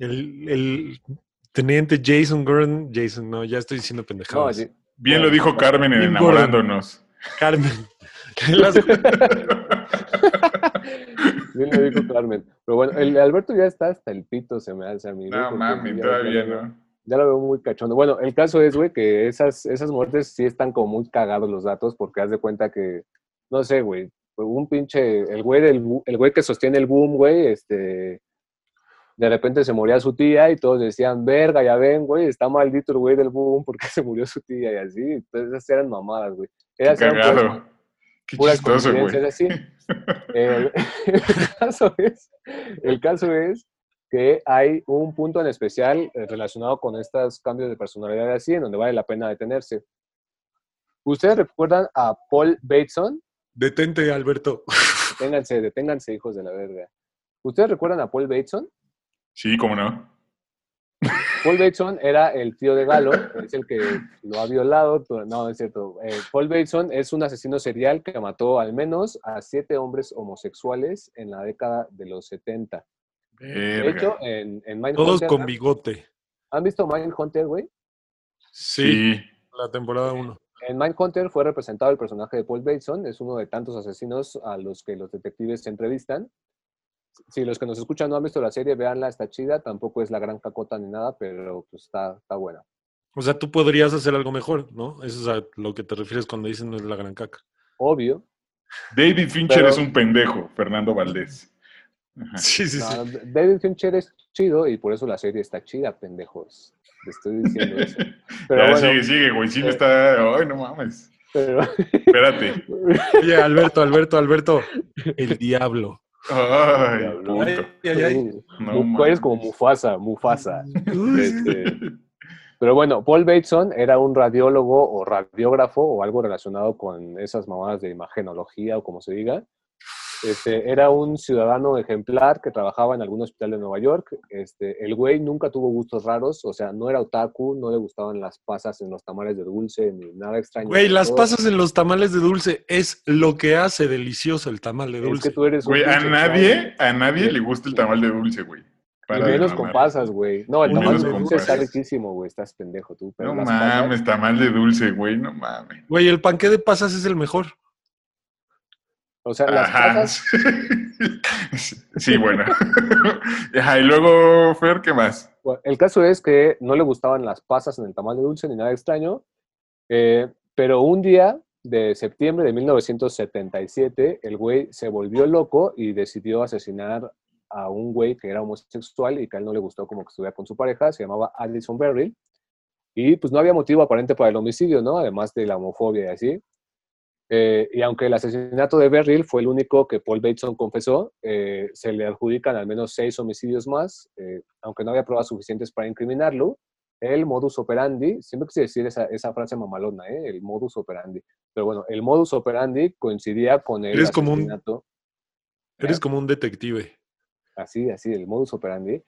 Speaker 3: el, el teniente Jason Gordon. Jason, no, ya estoy diciendo
Speaker 2: No,
Speaker 3: pendejadas.
Speaker 2: sí,
Speaker 4: Bien lo dijo Carmen en enamorándonos.
Speaker 3: Carmen. <laughs> Las- <laughs>
Speaker 2: bien lo dijo Carmen. Pero bueno, el Alberto ya está hasta el pito, se me hace a mí.
Speaker 4: No
Speaker 2: ya-
Speaker 4: todavía
Speaker 2: ya lo veo-
Speaker 4: no.
Speaker 2: Ya lo veo muy cachondo. Bueno, el caso es, güey, que esas, esas muertes sí están como muy cagados los datos, porque haz de cuenta que, no sé, güey, un pinche, el güey, del, el güey que sostiene el boom, güey, este, de repente se moría su tía y todos decían, verga, ya ven, güey, está maldito el güey del boom porque <laughs> se murió su tía y así. Entonces esas eran mamadas, güey.
Speaker 4: Qué cagado. Qué
Speaker 2: puras
Speaker 4: chistoso, güey.
Speaker 2: coincidencias así. El, <laughs> el caso es, el caso es que hay un punto en especial eh, relacionado con estos cambios de personalidad así, en donde vale la pena detenerse. ¿Ustedes recuerdan a Paul Bateson?
Speaker 3: Detente, Alberto. <laughs>
Speaker 2: Deténganse, deténganse, hijos de la verga. ¿Ustedes recuerdan a Paul Bateson?
Speaker 4: Sí, cómo no.
Speaker 2: Paul Bateson era el tío de Galo, es el que lo ha violado. No, es cierto. Eh, Paul Bateson es un asesino serial que mató al menos a siete hombres homosexuales en la década de los 70. De hecho, en, en Mindhunter...
Speaker 3: Todos con
Speaker 2: ¿han-
Speaker 3: bigote.
Speaker 2: ¿Han visto Mindhunter, güey?
Speaker 3: Sí,
Speaker 4: sí.
Speaker 3: la temporada 1.
Speaker 2: En Mindhunter fue representado el personaje de Paul Bateson, es uno de tantos asesinos a los que los detectives se entrevistan. Si los que nos escuchan no han visto la serie, véanla, está chida, tampoco es la gran cacota ni nada, pero pues está, está buena.
Speaker 3: O sea, tú podrías hacer algo mejor, ¿no? Eso es a lo que te refieres cuando dices no es la gran caca.
Speaker 2: Obvio.
Speaker 4: David Fincher
Speaker 2: Pero-
Speaker 4: es un pendejo, Fernando Valdés.
Speaker 3: Sí, <laughs> sí, sí.
Speaker 2: No, David Fincher es chido y por eso la serie está chida, pendejos. Te estoy diciendo eso. <laughs> Pero
Speaker 4: ya,
Speaker 2: bueno,
Speaker 4: sigue, sigue, güey. Sí me
Speaker 2: eh.
Speaker 4: está. Ay, no mames.
Speaker 2: pero-
Speaker 4: Espérate. <laughs>
Speaker 3: Oye, Alberto, Alberto, Alberto. El diablo.
Speaker 4: Ay,
Speaker 2: Diablo.
Speaker 4: puto.
Speaker 3: Ay, ay, ay.
Speaker 4: No
Speaker 2: Mu- eres como. Mufasa, Mufasa. Este, pero bueno, Paul Bateson era un radiólogo o radiógrafo o algo relacionado con esas mamadas de imagenología o como se diga. Este, era un ciudadano ejemplar que trabajaba en algún hospital de Nueva York. Este, el güey nunca tuvo gustos raros, o sea, no era otaku, no le gustaban las pasas en los tamales de dulce ni nada extraño.
Speaker 3: Güey, las
Speaker 2: Todo-
Speaker 3: pasas en los tamales de dulce es lo que hace delicioso el tamal de
Speaker 2: Es
Speaker 3: dulce.
Speaker 2: que tú eres un
Speaker 4: Güey, a nadie,
Speaker 2: extraño.
Speaker 4: a nadie le gusta el tamal de dulce, güey.
Speaker 2: Y
Speaker 4: Para de
Speaker 2: menos con pasas, güey. No, el
Speaker 3: Y
Speaker 2: tamal de dulce está riquísimo, güey. Estás pendejo tú. pero
Speaker 4: No
Speaker 2: las pasas-
Speaker 4: mames, tamal de dulce, güey, no mames.
Speaker 3: Güey, el panqué de pasas es el mejor.
Speaker 2: O sea, las
Speaker 4: Ajá. <laughs> Sí, bueno. <laughs> Ajá, y luego, Fer, ¿qué más?
Speaker 2: Bueno, el caso es que no le gustaban las pasas en el tamal de dulce ni nada extraño, eh, pero un día de septiembre de 1977, el güey se volvió loco y decidió asesinar a un güey que era homosexual y que a él no le gustó como que estuviera con su pareja, se llamaba Addison Berry, y pues no había motivo aparente para el homicidio, ¿no? Además de la homofobia y así. Eh, y aunque el asesinato de Beryl fue el único que Paul Bateson confesó, eh, se le adjudican al menos seis homicidios más, eh, aunque no había pruebas suficientes para incriminarlo. El modus operandi, siempre quise decir esa, esa frase mamalona, el modus operandi. Pero bueno, el modus operandi coincidía con el
Speaker 3: Eres como un-
Speaker 2: asesinato.
Speaker 3: Eres como un detective.
Speaker 2: Así, así, el modus operandi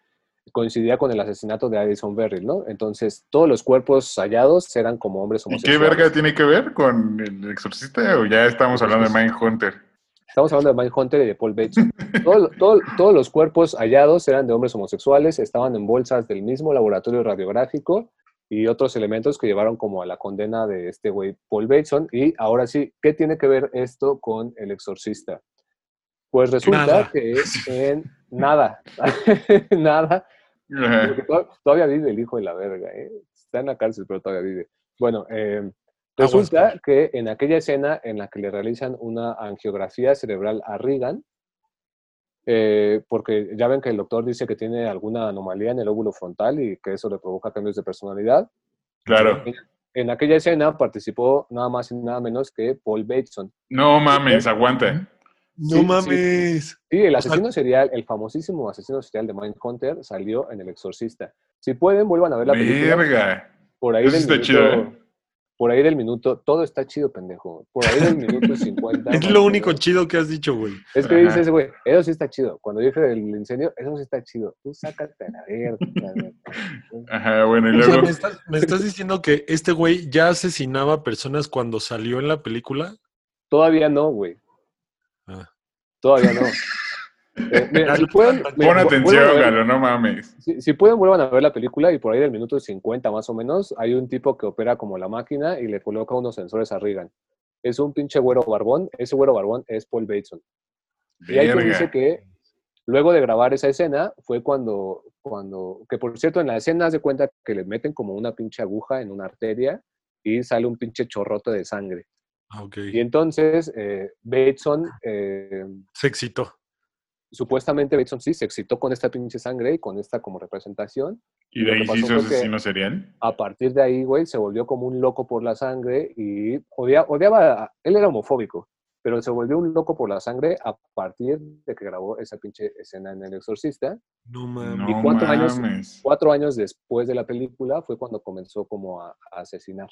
Speaker 2: coincidía con el asesinato de Addison Beryl, ¿no? Entonces, todos los cuerpos hallados eran como hombres
Speaker 4: ¿Y qué
Speaker 2: homosexuales.
Speaker 4: verga tiene que ver con el exorcista o ya estamos hablando de Mindhunter?
Speaker 2: Estamos hablando de Mindhunter y de Paul Bateson. <laughs> Todo- todo- todos los cuerpos hallados eran de hombres homosexuales, estaban en bolsas del mismo laboratorio radiográfico y otros elementos que llevaron como a la condena de este güey Paul Bateson. Y ahora sí, ¿qué tiene que ver esto con el exorcista? Pues resulta
Speaker 3: Nada.
Speaker 2: que <laughs> en nada, <laughs> nada. Porque todavía vive el hijo de la verga, ¿eh? Está en la cárcel, pero todavía vive. Bueno, eh, resulta
Speaker 3: Aguas,
Speaker 2: que en aquella escena en la que le realizan una angiografía cerebral a Regan, eh, porque ya ven que el doctor dice que tiene alguna anomalía en el óvulo frontal y que eso le provoca cambios de personalidad.
Speaker 4: Claro.
Speaker 2: En aquella escena participó nada más y nada menos que Paul Bateson.
Speaker 4: No mames, aguanta.
Speaker 3: No
Speaker 2: Sí,
Speaker 3: mames.
Speaker 2: Sí, el asesino serial, el famosísimo asesino serial de Mindhunter salió en El Exorcista. Si pueden, vuelvan a ver la película.
Speaker 4: Verga.
Speaker 2: Por ahí
Speaker 4: Eso
Speaker 2: del
Speaker 4: está
Speaker 2: minuto,
Speaker 4: chido, ¿eh?
Speaker 2: Por ahí del minuto, todo está chido, pendejo. Por ahí del minuto <laughs> 50.
Speaker 3: Es lo único chido que has dicho, güey.
Speaker 2: Es que
Speaker 4: Ajá.
Speaker 2: dices, güey, eso sí está chido. Cuando dije del incendio, eso sí está chido. Tú sácate a la verga. <laughs>
Speaker 4: Ajá, bueno, y
Speaker 3: O sea,
Speaker 4: luego.
Speaker 3: ¿me estás, me estás diciendo que este güey ya asesinaba a personas cuando salió en la película?
Speaker 2: Todavía no, güey. Todavía no. <laughs> Eh, mira, si pueden,
Speaker 4: Pon
Speaker 2: mira,
Speaker 4: atención, Galo, no mames.
Speaker 2: Si, si pueden, vuelvan a ver la película y por ahí del minuto 50 más o menos, hay un tipo que opera como la máquina y le coloca unos sensores a Regan. Es un pinche güero barbón. Ese güero barbón es Paul Bateson. Y
Speaker 4: Verga.
Speaker 2: dice que luego de grabar esa escena fue cuando, cuando, que por cierto en la escena haz de cuenta que le meten como una pinche aguja en una arteria y sale un pinche chorrote de sangre.
Speaker 3: Ah.
Speaker 2: Y entonces eh, Bateson, eh,
Speaker 3: Se excitó.
Speaker 2: supuestamente Bateson sí se excitó con esta pinche sangre y con esta como representación.
Speaker 4: Y de ahí
Speaker 2: pasó
Speaker 4: se hizo asesino serial.
Speaker 2: A partir de ahí, güey, se volvió como un loco por la sangre y odia- odiaba, a- él era homofóbico, pero se volvió un loco por la sangre a partir de que grabó esa pinche escena en El Exorcista.
Speaker 3: No mames.
Speaker 4: No
Speaker 2: cuántos años? Cuatro años después de la película fue cuando comenzó como a, a asesinar.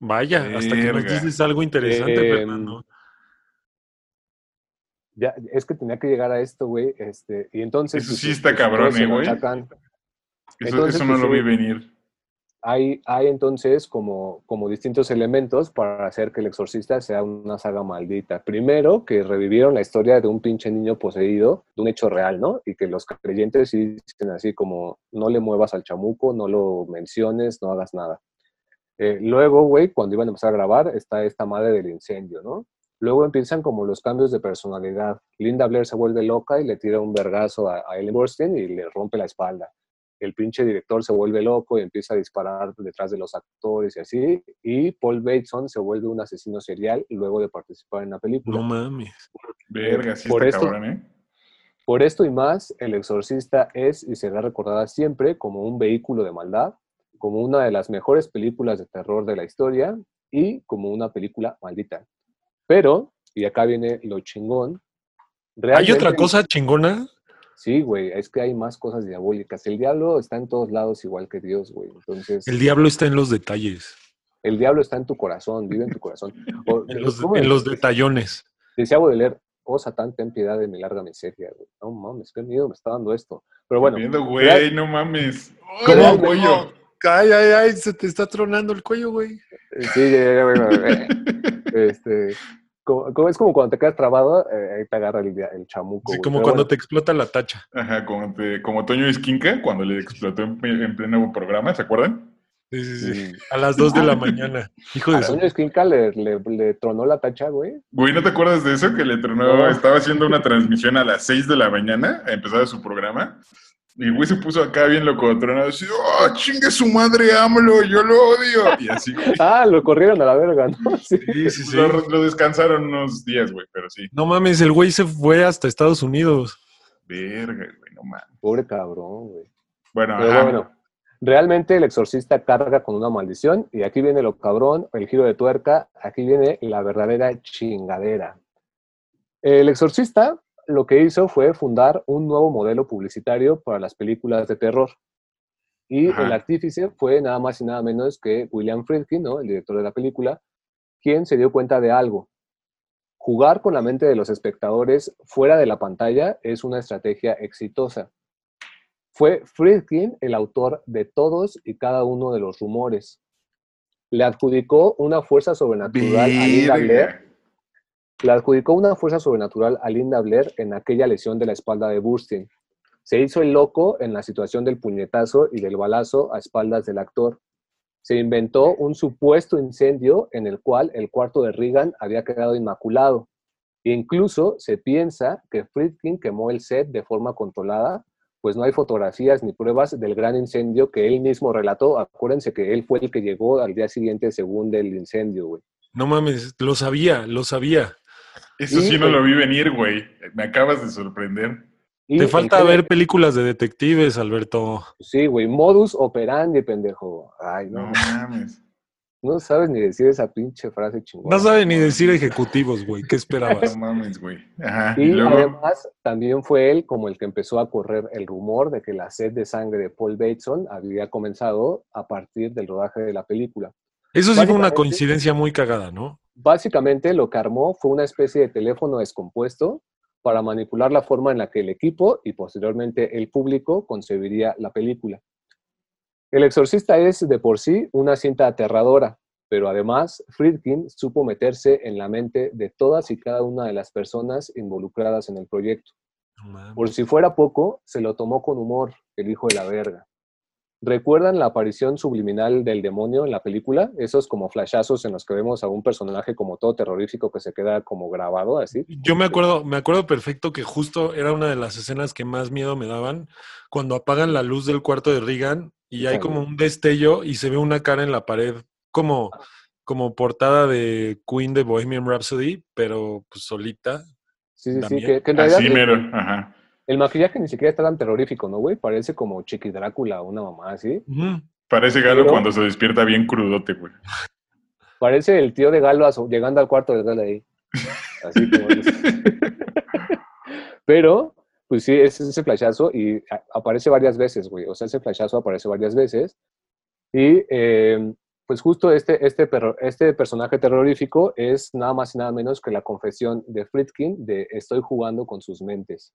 Speaker 3: Vaya, hasta que nos dices algo interesante,
Speaker 2: Eh,
Speaker 3: Fernando.
Speaker 2: Ya, es que tenía que llegar a esto, güey, este, y entonces...
Speaker 4: Eso
Speaker 2: pues,
Speaker 4: sí está cabrón, eh, güey. Eso,
Speaker 2: Entonces,
Speaker 4: eso no
Speaker 2: pues,
Speaker 4: lo vi venir.
Speaker 2: Hay, hay entonces como, como distintos elementos para hacer que el exorcista sea una saga maldita. Primero, que revivieron la historia de un pinche niño poseído, de un hecho real, ¿no? Y que los creyentes dicen así como, no le muevas al chamuco, no lo menciones, no hagas nada. Eh, luego, güey, cuando iban a empezar a grabar, está esta madre del incendio, ¿no? Luego empiezan como los cambios de personalidad. Linda Blair se vuelve loca y le tira un vergazo a, a Ellen Burstyn y le rompe la espalda. El pinche director se vuelve loco y empieza a disparar detrás de los actores y así. Y Paul Bateson se vuelve un asesino serial luego de participar en la película.
Speaker 3: No mames.
Speaker 4: Verga, sí
Speaker 2: Por
Speaker 4: está
Speaker 2: esto-
Speaker 4: cabrón, ¿eh?
Speaker 2: Por esto y más, El Exorcista es y será recordada siempre como un vehículo de maldad, como una de las mejores películas de terror de la historia y como una película maldita. Pero, y acá viene lo chingón,
Speaker 3: ¿Hay otra cosa chingona?
Speaker 2: Sí, güey, es que hay más cosas diabólicas. El diablo está en todos lados igual que Dios, güey. Entonces,
Speaker 3: El diablo está en los detalles,
Speaker 2: el diablo está en tu corazón, vive en tu corazón. O- <laughs>
Speaker 3: en los, detallones.
Speaker 2: Decía Baudelaire, oh Satán, ten piedad de mi larga miseria, güey. No mames, qué miedo me está dando esto. Pero bueno,
Speaker 4: Viendo, güey, no mames.
Speaker 3: ¿Cómo?
Speaker 4: Cuello.
Speaker 3: Ay, ay, ay, se te está tronando el cuello, güey.
Speaker 2: Sí, ya, ya, güey, güey, güey. Este, como, como- es como cuando te quedas trabado, eh, ahí te agarra el, chamuco.
Speaker 3: Sí,
Speaker 2: güey.
Speaker 3: como
Speaker 2: Pero
Speaker 3: cuando
Speaker 2: bueno,
Speaker 3: te explota la tacha.
Speaker 4: Ajá, como, te- como Toño Esquinca, cuando le explotó en, en pleno programa, ¿se acuerdan?
Speaker 3: Sí, sí, sí. A las 2 de la mañana. <laughs> Hijo
Speaker 2: A
Speaker 3: de su...
Speaker 2: Toño Esquinca le, le, le tronó la tacha, güey.
Speaker 4: Güey, ¿no te acuerdas de eso? Que le tronó,
Speaker 2: No.
Speaker 4: estaba haciendo una transmisión a las 6 de la mañana, empezaba su programa, y el güey se puso acá bien loco, tronado, así, ¡oh, chingue su madre, AMLO, yo lo odio! Y así, güey. <laughs>
Speaker 2: Ah, lo corrieron a la verga, ¿no? Sí.
Speaker 3: Sí, sí, sí.
Speaker 4: Lo, lo descansaron unos días, güey, pero sí.
Speaker 3: No mames, el güey se fue hasta Estados Unidos.
Speaker 4: Verga, güey, no mames.
Speaker 2: Pobre cabrón, güey.
Speaker 4: Bueno,
Speaker 2: Pero
Speaker 4: ajá.
Speaker 2: bueno, realmente el exorcista carga con una maldición y aquí viene lo cabrón, el giro de tuerca, aquí viene la verdadera chingadera. El exorcista lo que hizo fue fundar un nuevo modelo publicitario para las películas de terror. Y
Speaker 4: Ajá.
Speaker 2: el artífice fue nada más y nada menos que William Friedkin, ¿no? el director de la película, quien se dio cuenta de algo. Jugar con la mente de los espectadores fuera de la pantalla es una estrategia exitosa. Fue Friedkin el autor de todos y cada uno de los rumores. Le adjudicó una fuerza sobrenatural a Linda Blair. Le adjudicó una fuerza sobrenatural a Linda Blair en aquella lesión de la espalda de Burstyn. Se hizo el loco en la situación del puñetazo y del balazo a espaldas del actor. Se inventó un supuesto incendio en el cual el cuarto de Reagan había quedado inmaculado. Incluso se piensa que Friedkin quemó el set de forma controlada, pues no hay fotografías ni pruebas del gran incendio que él mismo relató. Acuérdense que él fue el que llegó al día siguiente según del incendio.
Speaker 3: No mames, lo sabía, lo sabía.
Speaker 4: Eso
Speaker 2: Y,
Speaker 4: sí no lo vi venir, güey. Me acabas de sorprender.
Speaker 2: Y
Speaker 3: Te falta ver películas de detectives, Alberto.
Speaker 2: Sí, güey, modus operandi, pendejo. Ay,
Speaker 4: No
Speaker 2: no,
Speaker 4: mames.
Speaker 2: no sabes ni decir esa pinche frase chingona.
Speaker 3: No sabe ni decir ejecutivos, güey. ¿Qué esperabas?
Speaker 4: No mames, güey. Ajá. Y,
Speaker 2: Y
Speaker 4: luego.
Speaker 2: además también fue él como el que empezó a correr el rumor de que la sed de sangre de Paul Bateson había comenzado a partir del rodaje de la película.
Speaker 3: Eso sí fue una coincidencia muy cagada, ¿no?
Speaker 2: Básicamente lo que armó fue una especie de teléfono descompuesto para manipular la forma en la que el equipo y posteriormente el público concebiría la película. El exorcista es de por sí una cinta aterradora, pero además Friedkin supo meterse en la mente de todas y cada una de las personas involucradas en el proyecto. Por si fuera poco, se lo tomó con humor, el hijo de la verga. ¿Recuerdan la aparición subliminal del demonio en la película? Esos como flashazos en los que vemos a un personaje como todo terrorífico que se queda como grabado así.
Speaker 3: Yo me acuerdo, me acuerdo perfecto que justo era una de las escenas que más miedo me daban cuando apagan la luz del cuarto de Regan y hay como un destello y se ve una cara en la pared como, como portada de Queen de Bohemian Rhapsody, pero pues solita.
Speaker 2: Sí, sí, sí, que, que en realidad
Speaker 4: Así
Speaker 2: el,
Speaker 4: mero. Ajá.
Speaker 2: El maquillaje ni siquiera está tan terrorífico, ¿no, güey? Parece como Chiqui Drácula, una mamá así.
Speaker 4: Parece Galo
Speaker 2: Pero-
Speaker 4: cuando se despierta bien crudote, güey.
Speaker 2: Parece el tío de Galo llegando al cuarto de Galo ahí. <laughs> Así como... Pero, pues sí, es ese flashazo y a- aparece varias veces, güey. O sea, ese flashazo aparece varias veces. Y eh, pues justo este, este, perro- este personaje terrorífico es nada más y nada menos que la confesión de Friedkin de estoy jugando con sus mentes.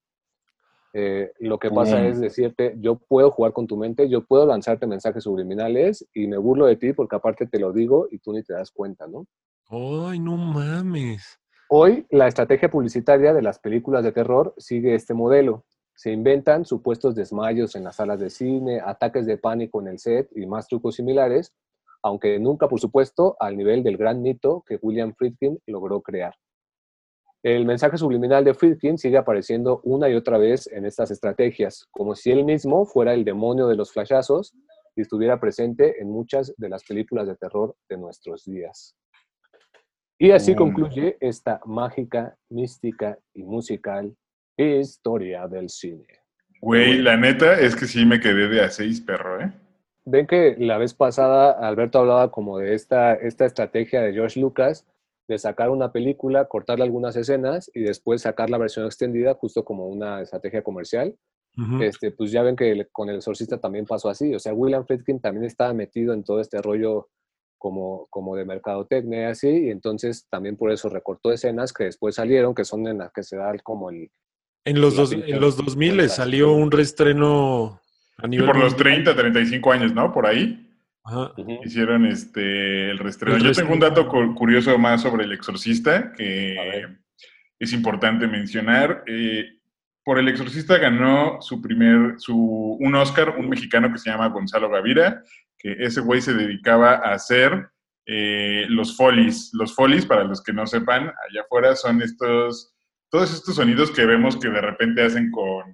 Speaker 2: Eh, lo que pasa es decirte, yo puedo jugar con tu mente, yo puedo lanzarte mensajes subliminales y me burlo de ti porque aparte te lo digo y tú ni te das cuenta, ¿no?
Speaker 3: Ay, no mames.
Speaker 2: Hoy la estrategia publicitaria de las películas de terror sigue este modelo. Se inventan supuestos desmayos en las salas de cine, ataques de pánico en el set y más trucos similares, aunque nunca, por supuesto, al nivel del gran mito que William Friedkin logró crear. El mensaje subliminal de Friedkin sigue apareciendo una y otra vez en estas estrategias, como si él mismo fuera el demonio de los flashazos y estuviera presente en muchas de las películas de terror de nuestros días. Y así concluye esta mágica, mística y musical historia del cine.
Speaker 4: Güey, la neta es que sí me quedé de a seis, perro, ¿eh?
Speaker 2: Ven que la vez pasada Alberto hablaba como de esta, esta estrategia de George Lucas de sacar una película, cortarle algunas escenas y después sacar la versión extendida justo como una estrategia comercial. Este, pues ya ven que el- con El Exorcista también pasó así. O sea, William Friedkin también estaba metido en todo este rollo como, como de mercadotecnia y así, y entonces también por eso recortó escenas que después salieron, que son en las que se da como el...
Speaker 3: En los, dos, en los 2000
Speaker 2: vueltas.
Speaker 3: salió un reestreno a
Speaker 4: Y
Speaker 3: nivel
Speaker 4: por los
Speaker 3: mundial.
Speaker 4: 30, 35 años, ¿no? Por ahí
Speaker 3: Ajá.
Speaker 4: hicieron este el reestreno.
Speaker 3: El
Speaker 4: Yo tengo un dato cu- curioso más sobre El Exorcista que es importante mencionar. Eh, por El Exorcista ganó su primer, su, un Oscar, un mexicano que se llama Gonzalo Gavira, que ese güey se dedicaba a hacer eh, los folies. Los folies, para los que no sepan, allá afuera son estos, todos estos sonidos que vemos que de repente hacen con,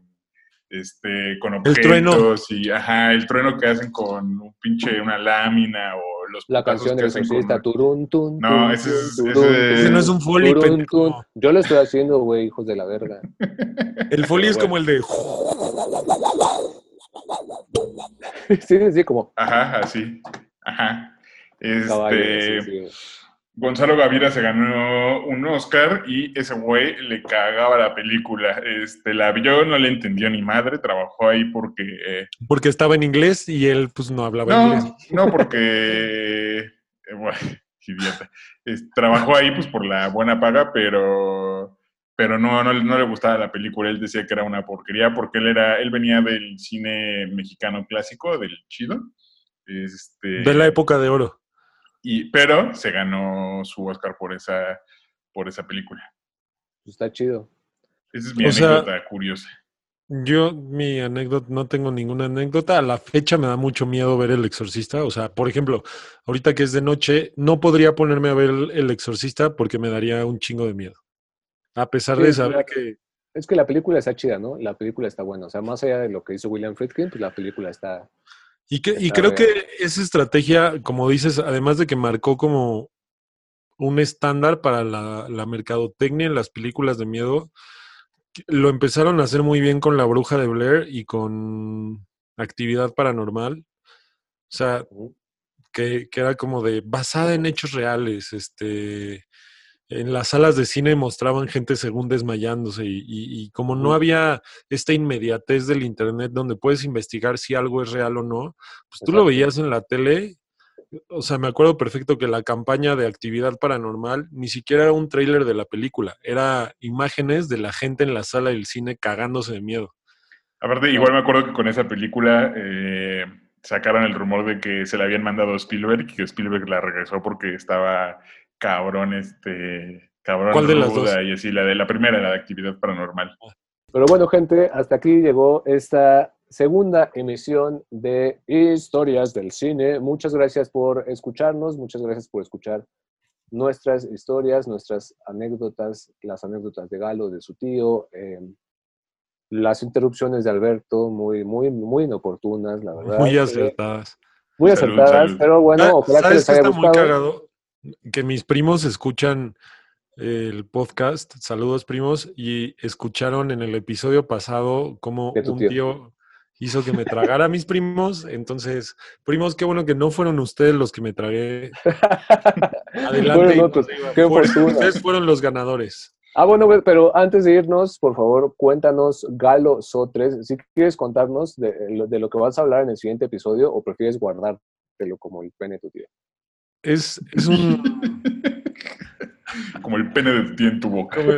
Speaker 4: este, con
Speaker 3: El trueno.
Speaker 4: objetos y, ajá, el trueno que hacen con un pinche, una lámina o los
Speaker 2: La canción del exorcista,
Speaker 4: con-
Speaker 2: turun, tun,
Speaker 4: No, ese es-
Speaker 2: tun,
Speaker 4: ese
Speaker 2: turun,
Speaker 4: es-
Speaker 3: Ese no es un foley,
Speaker 2: turun, tun. Yo lo estoy haciendo, güey, hijos de la verga. <laughs>
Speaker 3: El foley es como el de... <laughs>
Speaker 2: sí, sí, como
Speaker 4: Ajá, así. Ajá.
Speaker 2: caballo.
Speaker 4: Este,
Speaker 2: sí, sí.
Speaker 4: Gonzalo Gavira se ganó un Oscar y ese güey le cagaba la película. Este, la vio, no le entendió ni madre, trabajó ahí porque... eh,
Speaker 3: Porque estaba en inglés y él pues no hablaba inglés.
Speaker 4: no, no porque... eh, <laughs> bueno, idiota. Es- trabajó ahí pues por la buena paga, pero pero no, no, no le gustaba la película. Él decía que era una porquería porque él era él venía del cine mexicano clásico, del chido. Este,
Speaker 3: De la época de oro.
Speaker 4: Y, pero se ganó su Oscar por esa, por esa película.
Speaker 2: Pues Está chido.
Speaker 4: Esa es mi
Speaker 3: O sea-
Speaker 4: anécdota curiosa.
Speaker 3: Yo, mi anécdota, no tengo ninguna anécdota. A la fecha me da mucho miedo ver El Exorcista. O sea, por ejemplo, ahorita que es de noche, no podría ponerme a ver El Exorcista porque me daría un chingo de miedo. A pesar
Speaker 2: Sí,
Speaker 3: de
Speaker 2: es
Speaker 3: saber que...
Speaker 2: Es que la película está chida, ¿no? La película está buena. O sea, más allá de lo que hizo William Friedkin, pues la película está...
Speaker 3: Y, que, y creo
Speaker 2: bien.
Speaker 3: que esa estrategia, como dices, además de que marcó como un estándar para la, la mercadotecnia en las películas de miedo, lo empezaron a hacer muy bien con La Bruja de Blair y con Actividad Paranormal. O sea, que, que era como de basada en hechos reales. Este, en las salas de cine mostraban gente según desmayándose y, y- y como no había esta inmediatez del internet donde puedes investigar si algo es real o no, pues tú lo veías en la tele. O sea, me acuerdo perfecto que la campaña de actividad paranormal ni siquiera era un tráiler de la película, era imágenes de la gente en la sala del cine cagándose de miedo.
Speaker 4: Aparte, igual me acuerdo que con esa película eh, sacaron el rumor de que se la habían mandado a Spielberg y que Spielberg la regresó porque estaba cabrón, este, cabrón
Speaker 3: ¿Cuál de las dos?
Speaker 4: y así, la de la primera, la de actividad paranormal.
Speaker 2: Pero bueno, gente, hasta aquí llegó esta segunda emisión de Historias del Cine. Muchas gracias por escucharnos, muchas gracias por escuchar nuestras historias, nuestras anécdotas, las anécdotas de Galo, de su tío, eh, las interrupciones de Alberto, muy, muy, muy inoportunas, la verdad.
Speaker 3: Muy
Speaker 2: Eh,
Speaker 3: acertadas.
Speaker 2: muy
Speaker 4: Salud,
Speaker 2: acertadas,
Speaker 4: salud.
Speaker 2: pero bueno,
Speaker 3: Ah,
Speaker 2: ojalá que
Speaker 3: ¿Sabes
Speaker 2: les haya
Speaker 3: está muy
Speaker 2: gustado.
Speaker 3: cagado? Que mis primos escuchan el podcast, saludos primos, y escucharon en el episodio pasado cómo un
Speaker 2: tío.
Speaker 3: tío. hizo que me tragara a mis primos. Entonces, primos, qué bueno que no fueron ustedes los que me tragué. <laughs> Adelante.
Speaker 2: Fueron otros. Qué
Speaker 3: Fueron- ustedes fueron los ganadores.
Speaker 2: Ah, bueno, pero antes de irnos, por favor, cuéntanos, Galo Sotres, si quieres contarnos de, lo- de lo que vas a hablar en el siguiente episodio o prefieres guardártelo como el pene de tu tío.
Speaker 3: Es, es un.
Speaker 4: Como el pene de tío en tu boca. <laughs>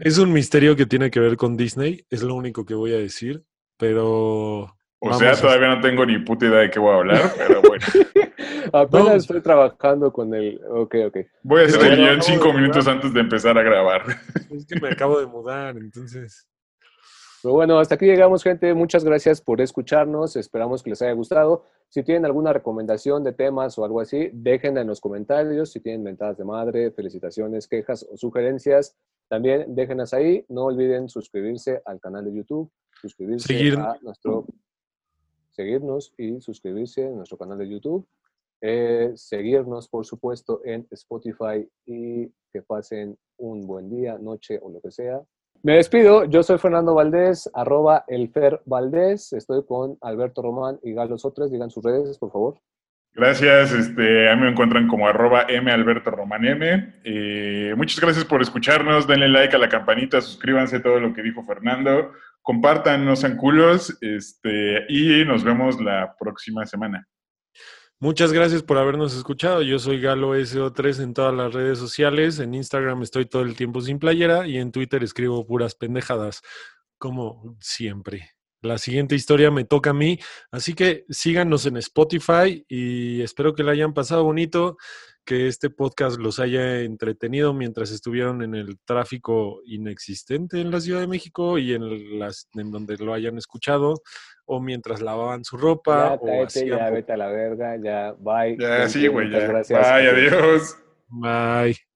Speaker 3: Es un misterio que tiene que ver con Disney, es lo único que voy a decir, pero...
Speaker 4: O sea,
Speaker 3: a-
Speaker 4: todavía no tengo ni puta idea de qué voy a hablar, pero bueno. <laughs>
Speaker 2: Apenas
Speaker 3: No.
Speaker 2: estoy trabajando con el... Ok, ok.
Speaker 4: Voy a hacer el
Speaker 3: guion
Speaker 4: cinco minutos antes de empezar a grabar.
Speaker 3: Es que me acabo de mudar, entonces...
Speaker 2: Pero bueno, hasta aquí llegamos, gente. Muchas gracias por escucharnos. Esperamos que les haya gustado. Si tienen alguna recomendación de temas o algo así, déjenla en los comentarios. Si tienen mentadas de madre, felicitaciones, quejas o sugerencias, también déjenlas ahí. No olviden suscribirse al canal de YouTube, suscribirse
Speaker 3: Seguir-
Speaker 2: a nuestro... Seguirnos y suscribirse a nuestro canal de YouTube. Eh, seguirnos, por supuesto, en Spotify y que pasen un buen día, noche o lo que sea. Me despido, yo soy Fernando Valdés, arroba elfer Valdés, estoy con Alberto Román y Galo Sotres, digan sus redes, por favor.
Speaker 4: Gracias, este, a mí me encuentran como arroba m. Eh, muchas gracias por escucharnos, denle like a la campanita, suscríbanse todo lo que dijo Fernando, compartan, no sean culos, este, y nos vemos la próxima semana.
Speaker 3: Muchas gracias por habernos escuchado. Yo soy Galo SO3 en todas las redes sociales. En Instagram estoy todo el tiempo sin playera y en Twitter escribo puras pendejadas, como siempre. La siguiente historia me toca a mí, así que síganos en Spotify y espero que la hayan pasado bonito, que este podcast los haya entretenido mientras estuvieron en el tráfico inexistente en la Ciudad de México y en las en donde lo hayan escuchado o mientras lavaban su ropa
Speaker 2: Ya,
Speaker 3: o hacían
Speaker 2: ya, vete a la verga, ya, bye.
Speaker 4: Ya, sí, güey, ya.
Speaker 2: gracias.
Speaker 4: Bye, adiós.
Speaker 3: Bye.